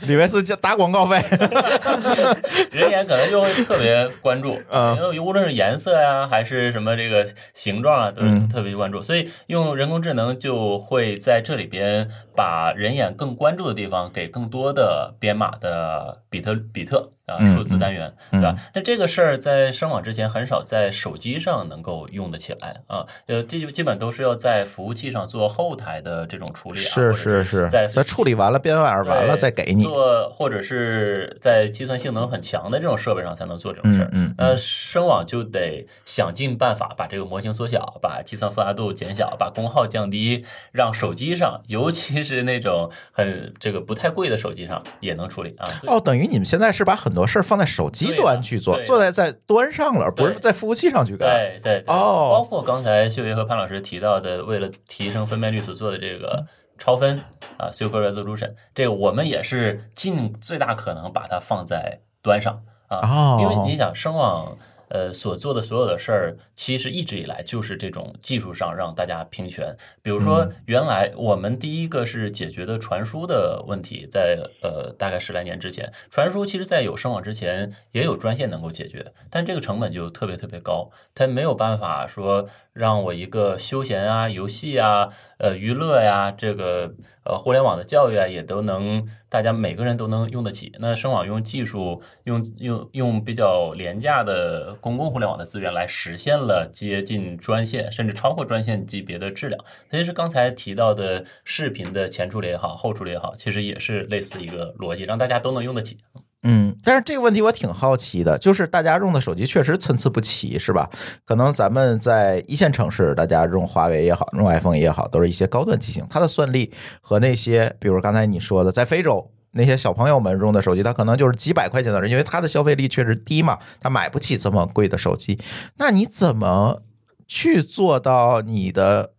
李维斯就打广告费，[LAUGHS] 人眼可能就会特别关注，嗯因为无论是颜色呀、还是什么这个形状啊，都是嗯特别关注。所以用人工智能就会在这里边把人眼更关注的地方给更多的编码的比特比特啊嗯数字单元，对吧？那这个事儿在上网之前很少在手机上能够用得起来啊，呃，基基本都是要在服务器上做后台的这种处理啊，是是是，在在处理完了编码完了再给你，做，或者是在计算性能很强的这种设备上才能做这种事儿。嗯嗯那声网就得想尽办法把这个模型缩小，把计算复杂度减小，把功耗降低，让手机上，尤其是那种很这个不太贵的手机上也能处理啊。哦，等于你们现在是把很多事儿放在手机端去做，对的做在在端上了，而不是在服务器上去干。对对对，哦包括刚才秀爷和潘老师提到的，为了提升分辨率所做的这个超分啊 （super resolution），这个我们也是尽最大可能把它放在端上啊，哦因为你想声网。呃，所做的所有的事儿，其实一直以来就是这种技术上让大家平权。比如说，嗯。原来我们第一个是解决的传输的问题，在呃大概十来年之前，传输其实在有声网之前也有专线能够解决，但这个成本就特别特别高，它没有办法说让我一个休闲啊、游戏啊、呃娱乐呀、这个呃互联网的教育啊，也都能大家每个人都能用得起。那深网用技术，用用用比较廉价的公共互联网的资源来实现了接近专线，甚至超过专线级别的质量。其实刚才提到的视频的前处理也好，后处理也好，其实也是类似一个逻辑，让大家都能用得起。嗯，但是这个问题我挺好奇的，就是大家用的手机确实参差不齐，是吧？可能咱们在一线城市，大家用华为也好，用 iPhone 也好，都是一些高端机型，它的算力和那些，比如刚才你说的，在非洲。那些小朋友们用的手机，它可能就是几百块钱的人，因为它的消费力确实低嘛，他买不起这么贵的手机。那你怎么去做到你的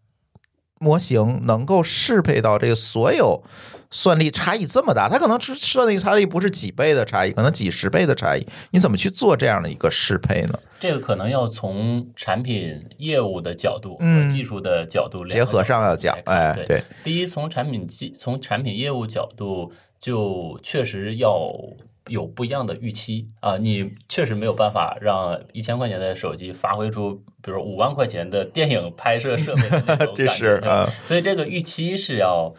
模型能够适配到这个所有算力差异这么大？它可能是算力差异不是几倍的差异，可能几十倍的差异。你怎么去做这样的一个适配呢？这个可能要从产品业务的角度嗯和技术的角度结合上要讲哎，对，第一，从产品技从产品业务角度，就确实要有不一样的预期啊。你确实没有办法让一千块钱的手机发挥出，比如五万块钱的电影拍摄设备的那种这感觉 [LAUGHS] 是啊，所以这个预期是要。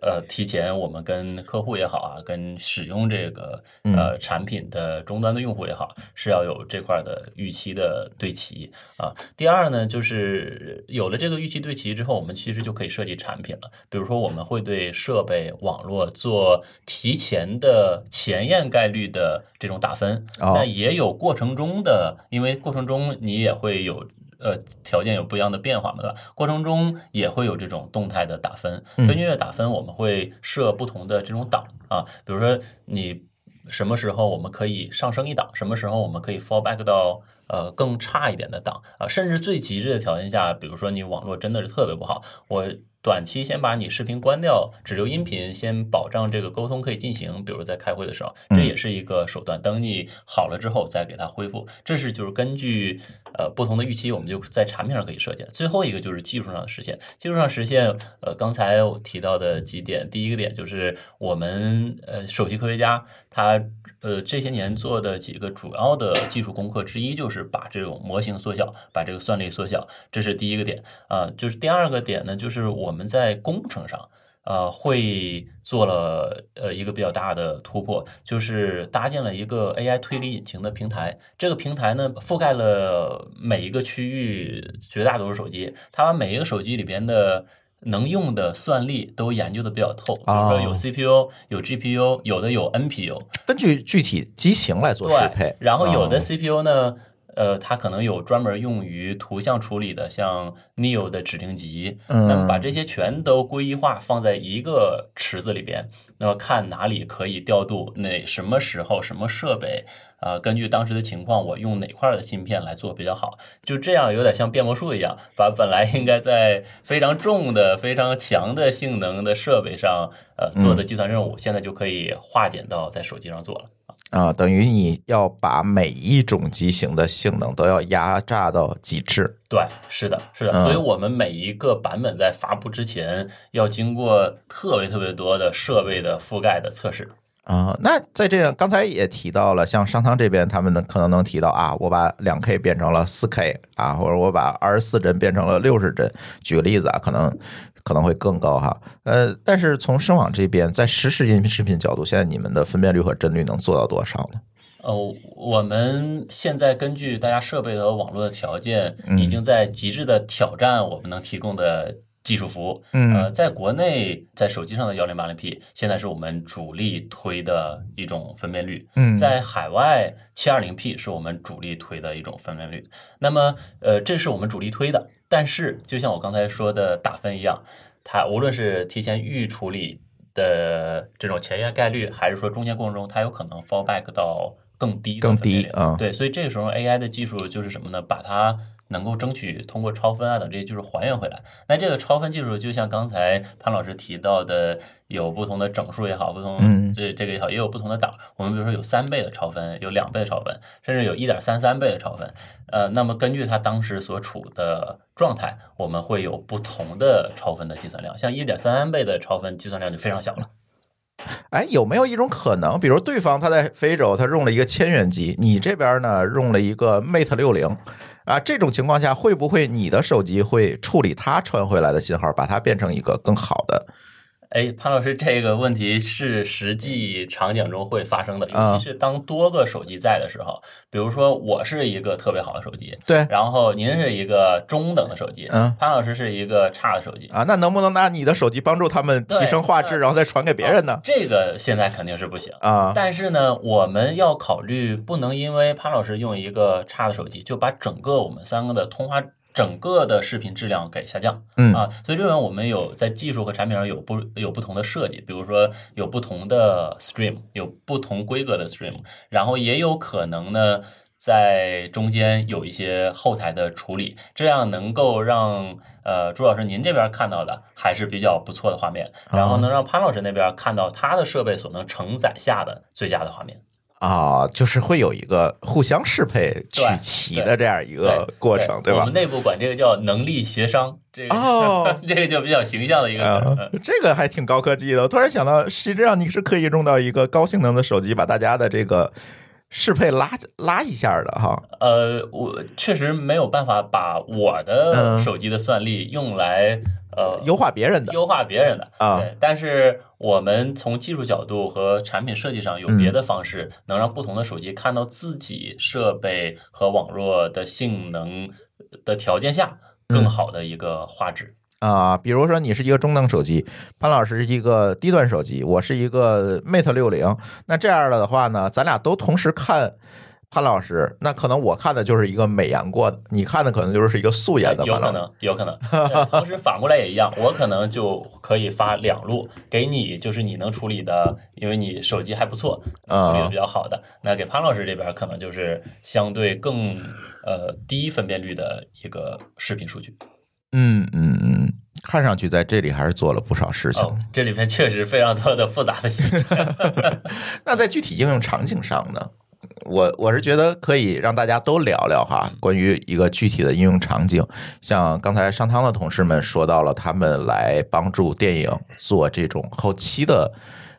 呃，提前我们跟客户也好啊，跟使用这个呃产品的终端的用户也好，是要有这块的预期的对齐啊。第二呢，就是有了这个预期对齐之后，我们其实就可以设计产品了。比如说，我们会对设备、网络做提前的前验概率的这种打分，哦那也有过程中的，因为过程中你也会有。呃，条件有不一样的变化嘛，对吧？过程中也会有这种动态的打分，根据这打分，我们会设不同的这种档啊，比如说你什么时候我们可以上升一档，什么时候我们可以 fall back 到呃更差一点的档啊，甚至最极致的条件下，比如说你网络真的是特别不好，我短期先把你视频关掉，只留音频，先保障这个沟通可以进行。比如在开会的时候，这也是一个手段。等你好了之后再给它恢复，这是就是根据呃不同的预期，我们就在产品上可以设计。最后一个就是技术上的实现，技术上实现，呃，刚才我提到的几点，第一个点就是我们呃首席科学家他呃这些年做的几个主要的技术功课之一，就是把这种模型缩小，把这个算力缩小，这是第一个点啊、就是第二个点呢，就是我们在工程上。呃，会做了呃一个比较大的突破，就是搭建了一个 AI 推理引擎的平台。这个平台呢，覆盖了每一个区域绝大多数手机，它把每一个手机里边的能用的算力都研究的比较透，比如哦说有 CPU、有 GPU，有的有 NPU，根据具体机型来做适配，，然后有的哦 CPU 呢，呃，它可能有专门用于图像处理的，像 Neo 的指令集，嗯。那么把这些全都归一化放在一个池子里边，那么看哪里可以调度，哪什么时候什么设备，啊，根据当时的情况，我用哪块的芯片来做比较好，就这样有点像变魔术一样，把本来应该在非常重的、非常强的性能的设备上，呃，做的计算任务，现在就可以化简到在手机上做了。啊，等于你要把每一种机型的性能都要压榨到极致。对，是的，是的，嗯所以我们每一个版本在发布之前，要经过特别特别多的设备的覆盖的测试。啊、那在这样刚才也提到了，像商汤这边，他们能可能能提到啊，我把两 K 变成了四 K 啊，或者我把二十四帧变成了六十帧。举个例子啊，可能可能会更高哈。呃，但是从声网这边，在实时音频视频角度，现在你们的分辨率和帧率能做到多少呢？呃，我们现在根据大家设备和网络的条件，嗯已经在极致的挑战我们能提供的技术服务。嗯呃，在国内，在手机上的幺零八零 P 现在是我们主力推的一种分辨率。嗯在海外，七二零 P 是我们主力推的一种分辨率。那么，呃，这是我们主力推的。但是，就像我刚才说的打分一样，它无论是提前预处理的这种前沿概率，还是说中间过程中，它有可能 fallback 到更低的更低啊对，所以这个时候 AI 的技术就是什么呢？把它能够争取通过超分啊等这些技术还原回来。那这个超分技术，就像刚才潘老师提到的，有不同的整数也好，不同嗯这这个也好，也有不同的档。我们比如说有三倍的超分，有两倍的超分，甚至有一点三三倍的超分。呃，那么根据它当时所处的状态，我们会有不同的超分的计算量。像一点三三倍的超分，计算量就非常小了。哎，有没有一种可能，比如对方他在非洲，他用了一个千元机，你这边呢用了一个 Mate 六零啊，这种情况下，会不会你的手机会处理它传回来的信号，把它变成一个更好的？哎，潘老师，这个问题是实际场景中会发生的，啊尤其是当多个手机在的时候。比如说，我是一个特别好的手机，对然后您是一个中等的手机，嗯潘老师是一个差的手机。啊，那能不能拿你的手机帮助他们提升画质，然后再传给别人呢？这个现在肯定是不行。啊，但是呢，我们要考虑，不能因为潘老师用一个差的手机，就把整个我们三个的通话、整个的视频质量给下降。嗯啊，所以这边我们有在技术和产品上有不有不同的设计，比如说有不同的 stream，有不同规格的 stream，然后也有可能呢。在中间有一些后台的处理，这样能够让呃朱老师您这边看到的还是比较不错的画面，然后能让潘老师那边看到他的设备所能承载下的最佳的画面。啊，就是会有一个互相适配、取齐的这样一个过程，对吧我们？内部管这个叫能力协商，这个、哦 [LAUGHS] 这个就比较形象的一个这个还挺高科技的。我突然想到，实际上你是可以用到一个高性能的手机，把大家的这个适配拉拉一下的哈。呃，我确实没有办法把我的嗯手机的算力用来呃优化别人的优化别人的啊对，但是我们从技术角度和产品设计上有嗯别的方式，能让不同的手机看到自己设备和网络的性能的条件下更嗯好的一个画质。啊，比如说你是一个中等手机，潘老师是一个低端手机，我是一个 Mate 六零，那这样的话呢，咱俩都同时看潘老师，那可能我看的就是一个美颜过的，你看的可能就是一个素颜的有可。能，有可能。呃同时反过来也一样，我可能就可以发两路给你，就是你能处理的，因为你手机还不错，啊处理的比较好的。那给潘老师这边可能就是相对更呃低分辨率的一个视频数据。嗯嗯嗯，看上去在这里还是做了不少事情。哦，这里面确实非常多的复杂的细节。[LAUGHS] 那在具体应用场景上呢？我我是觉得可以让大家都聊聊哈，关于一个具体的应用场景。像刚才上汤的同事们说到了，他们来帮助电影做这种后期的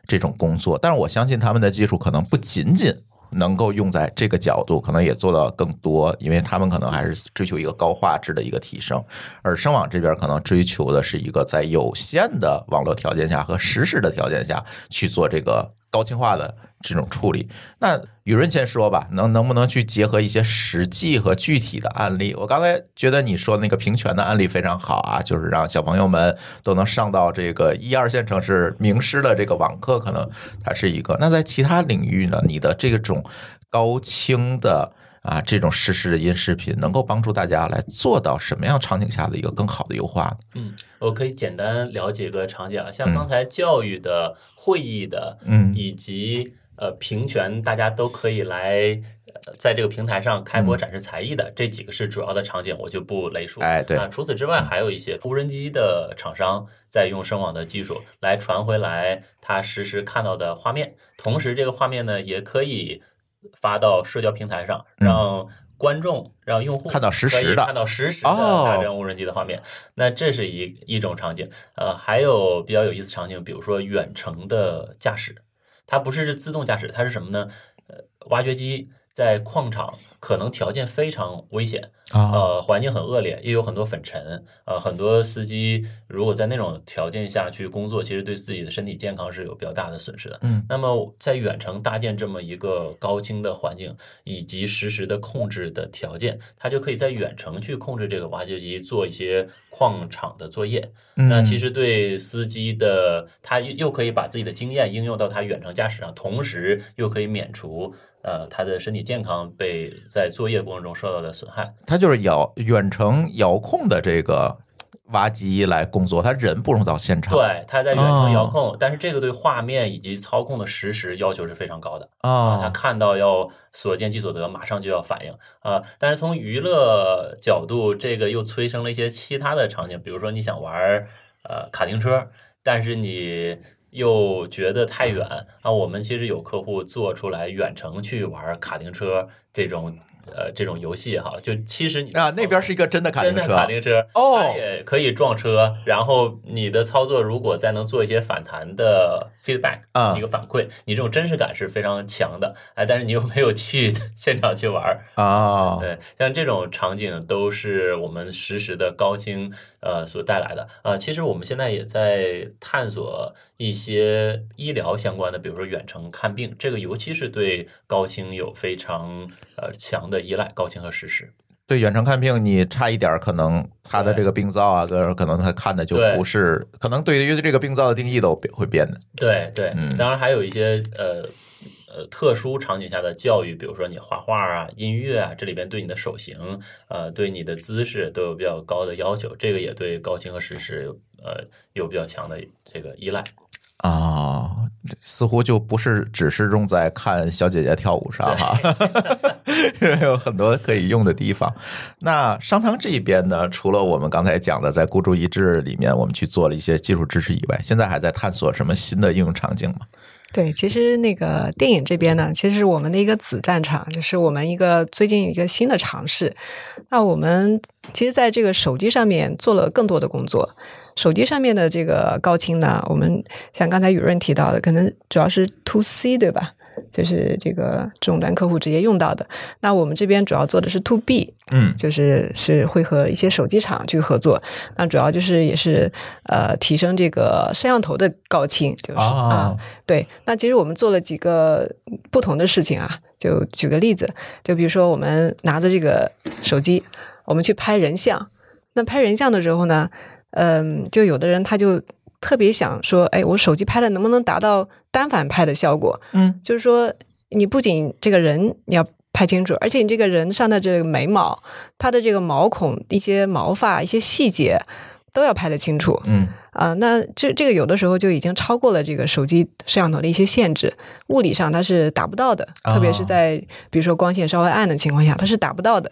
这种工作，但是我相信他们的技术可能不仅仅能够用在这个角度，可能也做到更多，因为他们可能还是追求一个高画质的一个提升，而声网这边可能追求的是一个在有限的网络条件下和实时的条件下去做这个高清化的这种处理。那雨润先说吧，能能不能去结合一些实际和具体的案例？我刚才觉得你说那个平权的案例非常好啊，就是让小朋友们都能上到这个一二线城市名师的这个网课，可能它是一个。那在其他领域呢，你的这种高清的。啊，这种实时的音视频能够帮助大家来做到什么样场景下的一个更好的优化？嗯，我可以简单了解个场景啊，像刚才教育的、会议的，嗯以及呃平权，大家都可以来呃在这个平台上开播展示才艺的、这几个是主要的场景，我就不雷述。哎对那除此之外，还有一些无人机的厂商在用声网的技术来传回来他实时看到的画面，同时这个画面呢也可以发到社交平台上，嗯让观众、让用户看到实时的可以看到实时的哦大疆无人机的画面。那这是一一种场景，呃，还有比较有意思场景，比如说远程的驾驶，它不是自动驾驶，它是什么呢？呃，挖掘机在矿场可能条件非常危险，啊，呃，环境很恶劣，又有很多粉尘，呃，很多司机如果在那种条件下去工作，其实对自己的身体健康是有比较大的损失的。嗯，那么在远程搭建这么一个高清的环境以及实时的控制的条件，它就可以在远程去控制这个挖掘机做一些矿场的作业。那其实实对司机的，他又又可以把自己的经验应用到他远程驾驶上，同时又可以免除呃他的身体健康被在作业过程中受到的损害。他就是遥远程遥控的这个挖机来工作，他人不用到现场。对，他在远程遥哦控，但是这个对画面以及操控的实时要求是非常高的啊。他啊，看到要所见即所得，马上就要反应啊。但是从娱乐角度，这个又催生了一些其他的场景，比如说你想玩呃卡丁车，但是你又觉得太远啊。我们其实有客户做出来远程去玩卡丁车这种呃这种游戏哈，就其实你啊，那边是一个真的卡丁车真的卡丁车哦它也可以撞车。然后你的操作如果再能做一些反弹的 feedback，、啊一个反馈，你这种真实感是非常强的。哎，但是你又没有去 [LAUGHS] 现场去玩儿，啊，对，像这种场景都是我们实时的高清呃所带来的啊、其实我们现在也在探索一些医疗相关的，比如说远程看病，这个尤其是对高清有非常呃强的依赖，高清和实时。对远程看病，你差一点儿，可能他的这个病灶啊，跟可能他看的就不是，可能对于这个病灶的定义都会变的。对对，嗯当然还有一些呃呃特殊场景下的教育，比如说你画画啊、音乐啊，这里边对你的手型、呃对你的姿势都有比较高的要求，这个也对高清和实时有呃有比较强的这个依赖。啊，似乎就不是只是用在看小姐姐跳舞上哈，[LAUGHS] 有很多可以用的地方。那商汤这边呢，除了我们刚才讲的在孤注一掷里面，我们去做了一些技术支持以外，现在还在探索什么新的应用场景吗？对，其实那个电影这边呢，其实是我们的一个子战场，就是我们一个最近一个新的尝试。那我们其实在这个手机上面做了更多的工作。手机上面的这个高清呢，我们像刚才雨润提到的，可能主要是 to C 对吧？就是这个终端客户直接用到的。那我们这边主要做的是 to B，嗯就是是会和一些手机厂去合作。那主要就是也是呃提升这个摄像头的高清，就是啊啊，对，那其实我们做了几个不同的事情啊，就举个例子，就比如说我们拿着这个手机，我们去拍人像。那拍人像的时候呢，嗯，就有的人他就特别想说，哎，我手机拍的能不能达到单反拍的效果？嗯，就是说，你不仅这个人你要拍清楚，而且你这个人上的这个眉毛、他的这个毛孔、一些毛发、一些细节都要拍得清楚。嗯啊，那这这个有的时候就已经超过了这个手机摄像头的一些限制，物理上它是达不到的，特别是哦在比如说光线稍微暗的情况下，它是达不到的。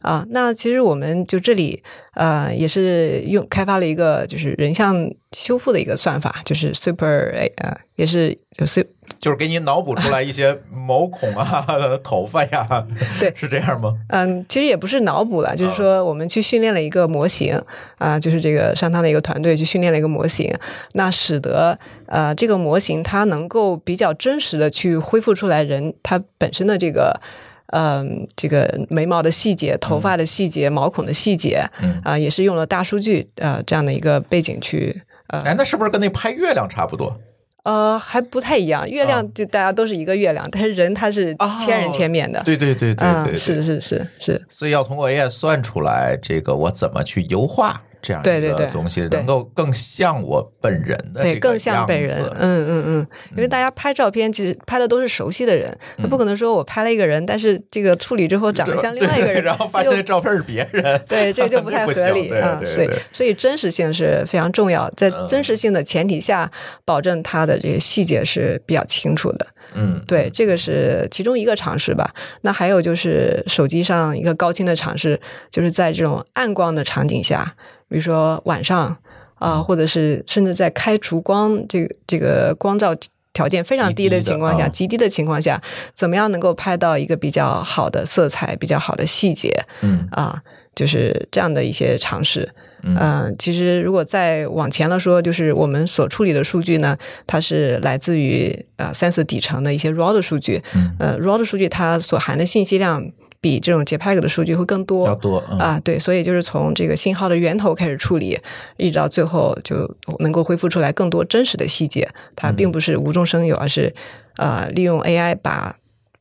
啊，那其实我们就这里呃也是用开发了一个就是人像修复的一个算法，就是 Super 呃也是就是 [LAUGHS] 就是给你脑补出来一些毛孔啊、[LAUGHS] 头发呀，对是这样吗？嗯，其实也不是脑补了，就是说我们去训练了一个模型啊、就是这个商汤的一个团队去训练了一个模型，那使得呃这个模型它能够比较真实的去恢复出来人他本身的这个。嗯，这个眉毛的细节、头发的细节、毛孔的细节，嗯啊、也是用了大数据呃这样的一个背景去呃哎，那是不是跟那拍月亮差不多？呃，还不太一样。月亮啊就大家都是一个月亮，但是人他是千人千面的。对对对对，对是是是是，所以要通过 AI 算出来这个我怎么去优化这样一个东西，对能够更像我本人的对，更像本人。嗯嗯嗯，因为大家拍照片其实拍的都是熟悉的人，那不可能说我拍了一个人，但是这个处理之后长得像另外一个人，然后发现那照片是别人，[LAUGHS] 对，这个就不太 [LAUGHS] 合理对啊。所以所以真实性是非常重要，在嗯真实性的前提下，保证它的这个细节是比较清楚的。嗯，对，这个是其中一个尝试吧。那还有就是手机上一个高清的尝试，就是在这种暗光的场景下，比如说晚上啊、或者是甚至在开烛光这个这个光照条件非常低的情况下，极低的情况下，怎么样能够拍到一个比较好的色彩、比较好的细节嗯啊？就是这样的一些尝试。嗯嗯、其实如果再往前了说，就是我们所处理的数据呢，它是来自于呃 Sense 底层的一些 RAW 的数据。嗯呃，RAW 的数据它所含的信息量比这种 JPEG 的数据会更多。要多嗯啊，对，所以就是从这个信号的源头开始处理，一直到最后就能够恢复出来更多真实的细节。它并不是无中生有，而是呃利用 AI 把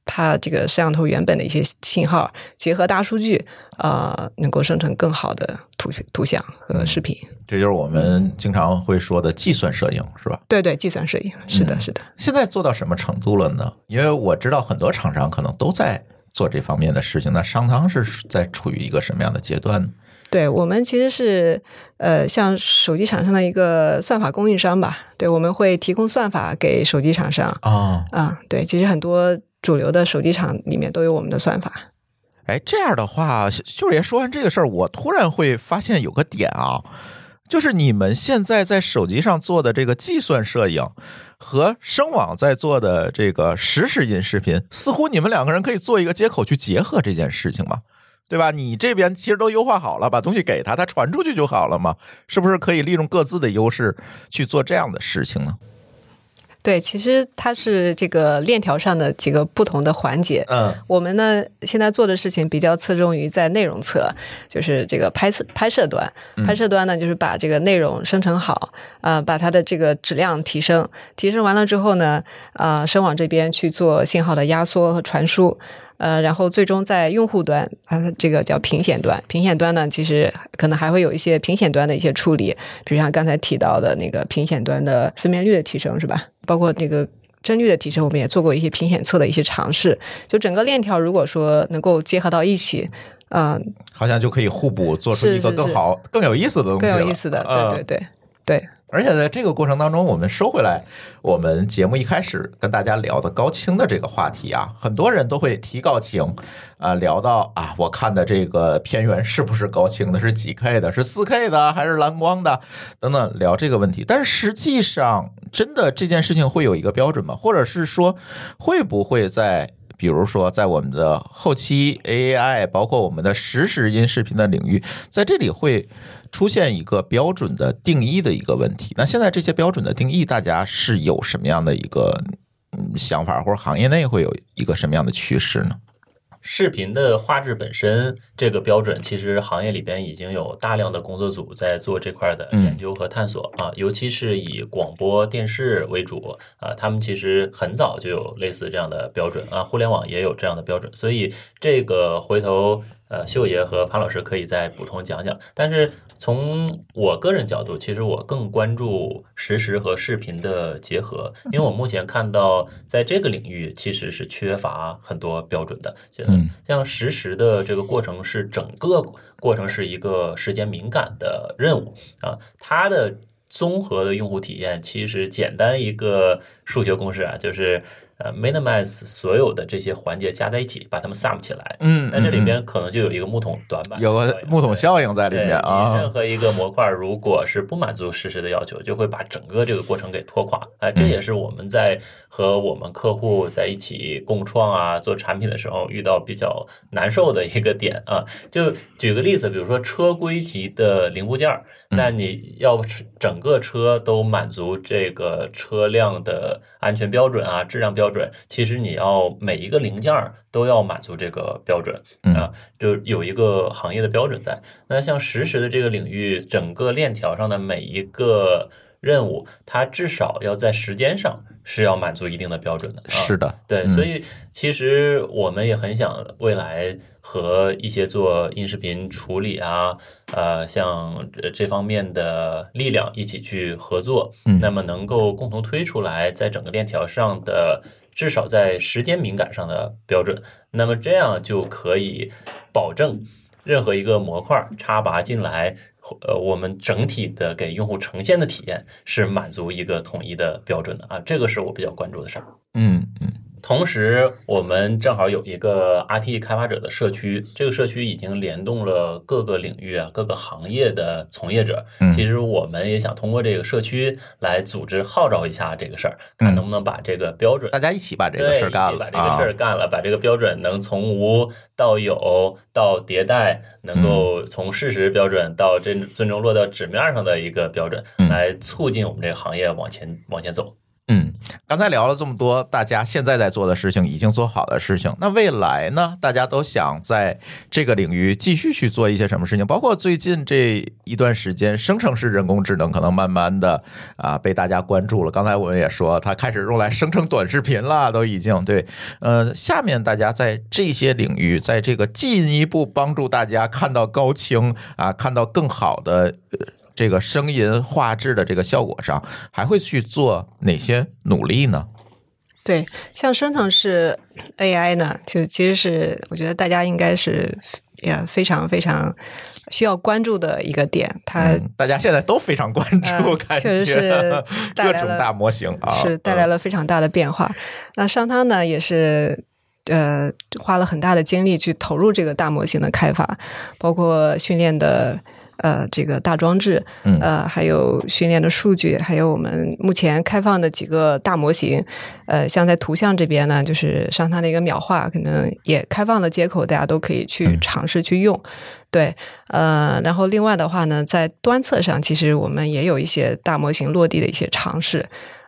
它这个摄像头原本的一些信号结合大数据，呃，能够生成更好的图图像和视频。这就是我们经常会说的计算摄影，是吧？对对，计算摄影是的，嗯是的。现在做到什么程度了呢？因为我知道很多厂商可能都在做这方面的事情。那商汤是在处于一个什么样的阶段呢？对我们其实是呃，像手机厂商的一个算法供应商吧。对，我们会提供算法给手机厂商啊，啊、对，其实很多主流的手机厂里面都有我们的算法。哎，这样的话，秀爷说完这个事儿，我突然会发现有个点啊，就是你们现在在手机上做的这个计算摄影，和声网在做的这个实时音视频，似乎你们两个人可以做一个接口去结合这件事情嘛？对吧？你这边其实都优化好了，把东西给他，他传出去就好了嘛？是不是可以利用各自的优势去做这样的事情呢？对，其实它是这个链条上的几个不同的环节。嗯我们呢现在做的事情比较侧重于在内容侧，就是这个拍摄拍摄端。拍摄端呢，就是把这个内容生成好，呃，把它的这个质量提升，提升完了之后呢，呃，声网这边去做信号的压缩和传输。呃，然后最终在用户端，啊，这个叫屏显端。屏显端呢，其实可能还会有一些屏显端的一些处理，比如像刚才提到的那个屏显端的分辨率的提升，是吧？包括那个帧率的提升，我们也做过一些屏显测的一些尝试。就整个链条，如果说能够结合到一起，嗯、好像就可以互补，做出一个是是是更好、更有意思的东西更。有意思的。嗯对对对对，而且在这个过程当中，我们收回来我们节目一开始跟大家聊的高清的这个话题啊，很多人都会提高清啊、聊到啊，我看的这个片源是不是高清的，是几 K 的，是四 K 的还是蓝光的等等，聊这个问题。但是实际上，真的这件事情会有一个标准吗？或者是说，会不会在比如说，在我们的后期 AI，包括我们的实时音视频的领域，在这里会出现一个标准的定义的一个问题。那现在这些标准的定义，大家是有什么样的一个嗯想法，或者行业内会有一个什么样的趋势呢？视频的画质本身这个标准，其实行业里边已经有大量的工作组在做这块的研究和探索啊，尤其是以广播电视为主啊，他们其实很早就有类似这样的标准啊，互联网也有这样的标准，所以这个回头呃，秀爷和潘老师可以再补充讲讲。但是从我个人角度，其实我更关注实时和视频的结合，因为我目前看到在这个领域其实是缺乏很多标准的。嗯，像实时的这个过程是整个过程是一个时间敏感的任务啊，它的综合的用户体验其实简单一个数学公式啊，就是呃 minimize 所有的这些环节加在一起，把它们 sum 起来。嗯那这里嗯边可能就有一个木桶短板，有个木桶效应在里面啊任。何一个模块如果是不满足实时的要求，就会把整个这个过程给拖垮。哎、这也是我们在和我们客户在一起共创啊、做产品的时候遇到比较难受的一个点啊。就举个例子，比如说车规级的零部件儿，那你要是整个车都满足这个车辆的安全标准啊、质量标准，其实你要每一个零件儿都要满足这个标准啊，就有一个行业的标准在。那像实时的这个领域，整个链条上的每一个任务，它至少要在时间上是要满足一定的标准的。啊、是的，对，嗯所以其实我们也很想未来和一些做音视频处理啊，呃，像这这方面的力量一起去合作，嗯那么能够共同推出来在整个链条上的。至少在时间敏感上的标准，那么这样就可以保证任何一个模块插拔进来，呃，我们整体的给用户呈现的体验是满足一个统一的标准的啊，这个是我比较关注的事儿。嗯嗯同时，我们正好有一个 RT 开发者的社区，这个社区已经联动了各个领域啊、各个行业的从业者。嗯其实我们也想通过这个社区来组织号召一下这个事儿，看能不能把这个标准大家一起把这个，事儿干了把这个事儿啊。干了，把这个标准能从无到有到迭代，能够嗯从事实标准到真最终落到纸面上的一个标准，嗯来促进我们这个行业往前往前走。嗯，刚才聊了这么多，大家现在在做的事情，已经做好的事情，那未来呢？大家都想在这个领域继续去做一些什么事情？包括最近这一段时间，生成式人工智能可能慢慢的啊被大家关注了。刚才我们也说，它开始用来生成短视频了，都已经对。呃，下面大家在这些领域，在这个进一步帮助大家看到高清啊，看到更好的。呃这个声音画质的这个效果上，还会去做哪些努力呢？对，像生成式 AI 呢，就其实是我觉得大家应该是也非常非常需要关注的一个点。它嗯，大家现在都非常关注，呃感确实觉是 [LAUGHS] 各种大模型啊，是带来了非常大的变化。那商汤呢，也是呃花了很大的精力去投入这个大模型的开发，包括训练的。呃，这个大装置，嗯呃，还有训练的数据，还有我们目前开放的几个大模型，呃，像在图像这边呢，就是上它的一个秒画，可能也开放了接口，大家都可以去嗯尝试去用。对，呃，然后另外的话呢，在端侧上，其实我们也有一些大模型落地的一些尝试。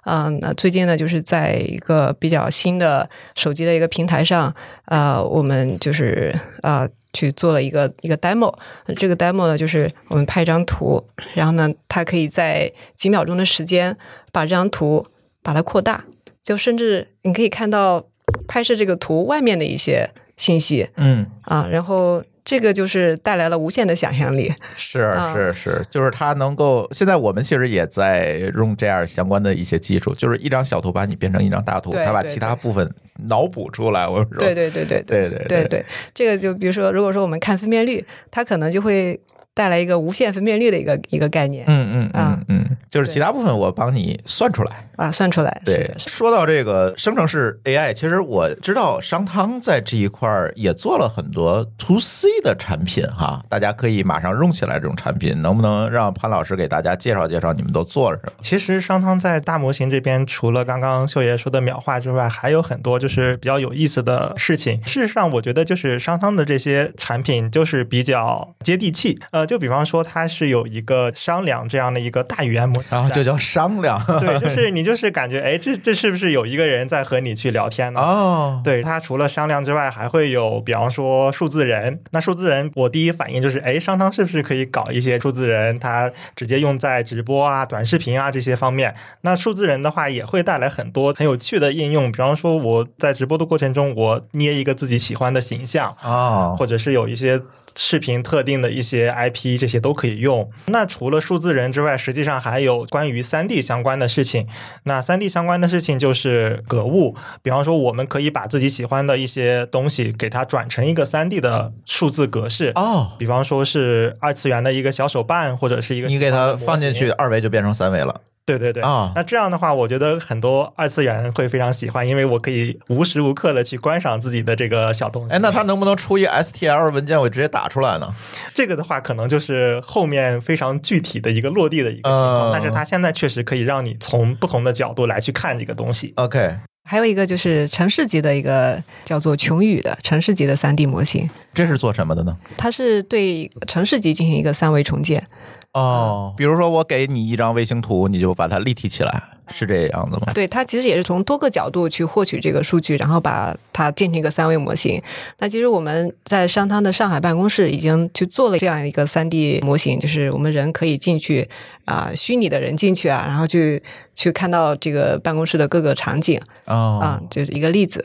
嗯、那最近呢，就是在一个比较新的手机的一个平台上，呃，我们就是呃去做了一个一个 demo。这个 demo 呢，就是我们拍一张图，然后呢，它可以在几秒钟的时间把这张图把它扩大，就甚至你可以看到拍摄这个图外面的一些信息嗯，啊，然后这个就是带来了无限的想象力。是啊是是，就是它能够。现在我们其实也在用这样相关的一些技术，就是一张小图把你变成一张大图，它把其他部分脑补出来。我们说，对对对对对对对对，这个就比如说，如果说我们看分辨率，它可能就会带来一个无限分辨率的一个一个概念嗯嗯嗯啊嗯，就是其他部分我帮你算出来。啊，算出来。对说到这个生成式 AI，其实我知道商汤在这一块儿也做了很多 to C 的产品哈，大家可以马上用起来这种产品，能不能让潘老师给大家介绍介绍你们都做了什么？其实商汤在大模型这边，除了刚刚秀爷说的秒化之外，还有很多就是比较有意思的事情。事实上，我觉得就是商汤的这些产品就是比较接地气。呃，就比方说，它是有一个商量这样的一个大语言模型，然后就叫商量对，就是你就是感觉，哎，这这是不是有一个人在和你去聊天呢？哦，对它除了商量之外，还会有，比方说数字人。那数字人，我第一反应就是，哎，商汤是不是可以搞一些数字人，它直接用在直播啊、短视频啊这些方面？那数字人的话，也会带来很多很有趣的应用。比方说，我在直播的过程中，我捏一个自己喜欢的形象，哦，或者是有一些视频特定的一些 IP，这些都可以用。那除了数字人之外，实际上还有关于三 D 相关的事情。那三 D 相关的事情就是格物，比方说我们可以把自己喜欢的一些东西给它转成一个三 D 的数字格式。哦，比方说是二次元的一个小手办，或者是一个你给它放进去，，二维就变成三维了对对对。啊。那这样的话，我觉得很多二次元会非常喜欢，因为我可以无时无刻的去观赏自己的这个小东西。哎，那它能不能出一 STL 文件，我直接打出来呢？这个的话，可能就是后面非常具体的一个落地的一个情况，嗯但是它现在确实可以让你从不同的角度来去看这个东西。OK，还有一个就是城市级的一个叫做琼宇的城市级的三 D 模型，这是做什么的呢？它是对城市级进行一个三维重建。哦，比如说我给你一张卫星图，你就把它立体起来。是这样子吗？对，它其实也是从多个角度去获取这个数据，然后把它建成一个三维模型。那其实我们在商汤的上海办公室已经去做了这样一个三 D 模型，就是我们人可以进去啊、虚拟的人进去啊，然后去去看到这个办公室的各个场景哦啊、就是一个例子。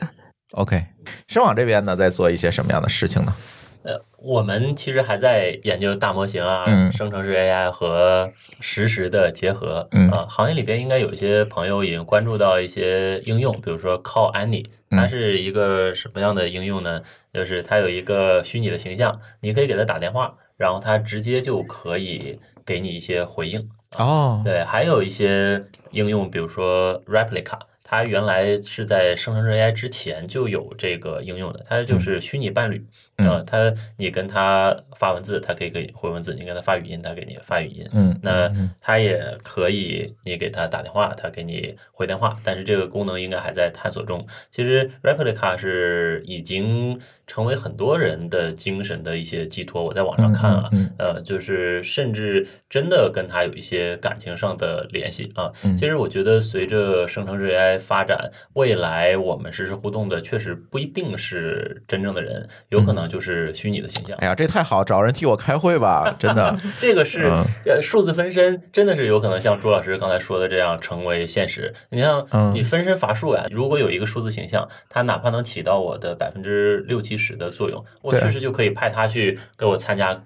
OK，深网这边呢，在做一些什么样的事情呢？呃，我们其实还在研究大模型啊，嗯生成式 AI 和实时的结合。嗯啊，行业里边应该有一些朋友已经关注到一些应用，比如说 Call Annie，它嗯是一个什么样的应用呢？就是它有一个虚拟的形象，你可以给它打电话，然后它直接就可以给你一些回应。哦，对，还有一些应用，比如说 Replica，它原来是在生成式 AI 之前就有这个应用的，它就是虚拟伴侣。嗯呃，它你跟它发文字，它可以给你回文字；你跟它发语音，它给你发语音。嗯，那嗯它也可以，你给它打电话，它给你回电话，但是这个功能应该还在探索中。其实 Replica 是已经成为很多人的精神的一些寄托。我在网上看啊，嗯呃，就是甚至真的跟他有一些感情上的联系啊。嗯其实我觉得随着生成式 AI 发展，未来我们实时互动的确实不一定是真正的人，有可能就是虚拟的形象。哎呀，这太好，找人替我开会吧，[LAUGHS] 真的。这个是嗯呃，数字分身真的是有可能像朱老师刚才说的这样成为现实。你像嗯你分身乏术呀，如果有一个数字形象，它哪怕能起到我的百分之六七十的作用，我对。确实就可以派他去给我参加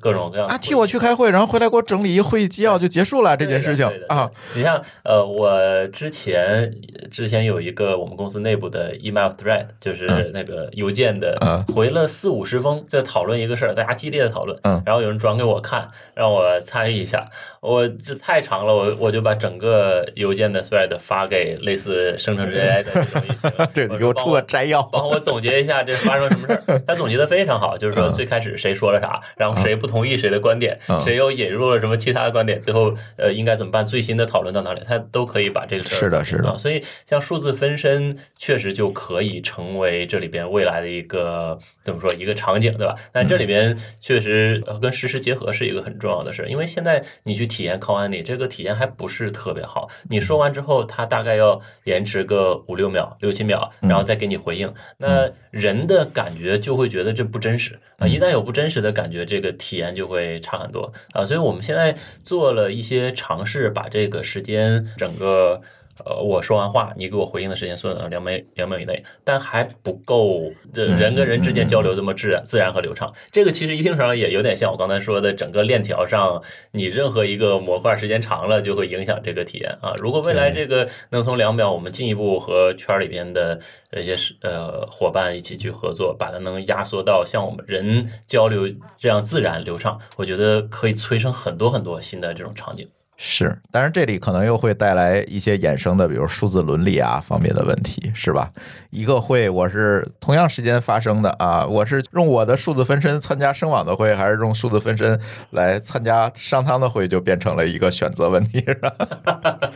各种各样的啊，替我去开会，然后回来给我整理一会议纪要就结束了这件事情啊。你像呃，我之前之前有一个我们公司内部的 email thread，就是嗯。那个邮件的，嗯。回了四五十封，在讨论一个事儿，大家激烈的讨论，嗯。然后有人转给我看，让我参与一下，我这太长了，我我就把整个邮件的 thread 发给类似生成式 AI 的这种引擎 [LAUGHS] 对，你给我出个摘要。帮我总结一下这发生了什么事儿。[LAUGHS] 他总结的非常好，就是说嗯最开始谁说了啥，然后谁不同意谁的观点嗯，谁又引入了什么其他的观点，最后呃应该怎么办？最新的讨论到哪里，他都可以把这个事儿是的是的啊所以像数字分身确实就可以成为这里边未来的一个怎么说一个场景，对吧？但这里边确实呃跟实时结合是一个很重要的事儿，因为现在你去体验 Call Annie 这个体验还不是特别好，你说完之后，它大概要延迟个五六秒、六七秒，然后再给你回应。那人的感觉就会觉得这不真实啊！一旦有不真实的感觉，这个体验就会差很多啊。所以我们现在做了一些尝试，把这个时间整个。呃，我说完话，你给我回应的时间缩短到两秒两秒以内，但还不够这人跟人之间交流这么自然自然和流畅。这个其实一定程度上也有点像我刚才说的，整个链条上，你任何一个模块时间长了，就会影响这个体验啊。如果未来这个能从两秒，我们进一步和圈里边的这些是呃伙伴一起去合作，把它能压缩到像我们人交流这样自然流畅，我觉得可以催生很多很多新的这种场景。是，但是这里可能又会带来一些衍生的，比如数字伦理啊方面的问题，是吧？一个会我是同样时间发生的啊，我是用我的数字分身参加声网的会，还是用数字分身来参加商汤的会，就变成了一个选择问题，是吧？[LAUGHS]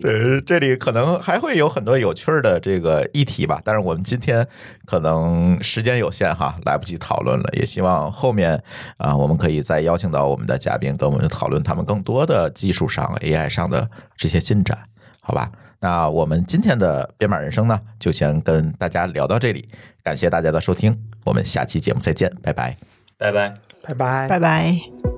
对，这里可能还会有很多有趣的这个议题吧，但是我们今天可能时间有限哈，来不及讨论了。也希望后面啊，我们可以再邀请到我们的嘉宾，跟我们讨论他们更多的技术上、AI 上的这些进展，好吧？那我们今天的编码人生呢，就先跟大家聊到这里，感谢大家的收听，我们下期节目再见，拜拜。拜拜。拜拜。拜拜。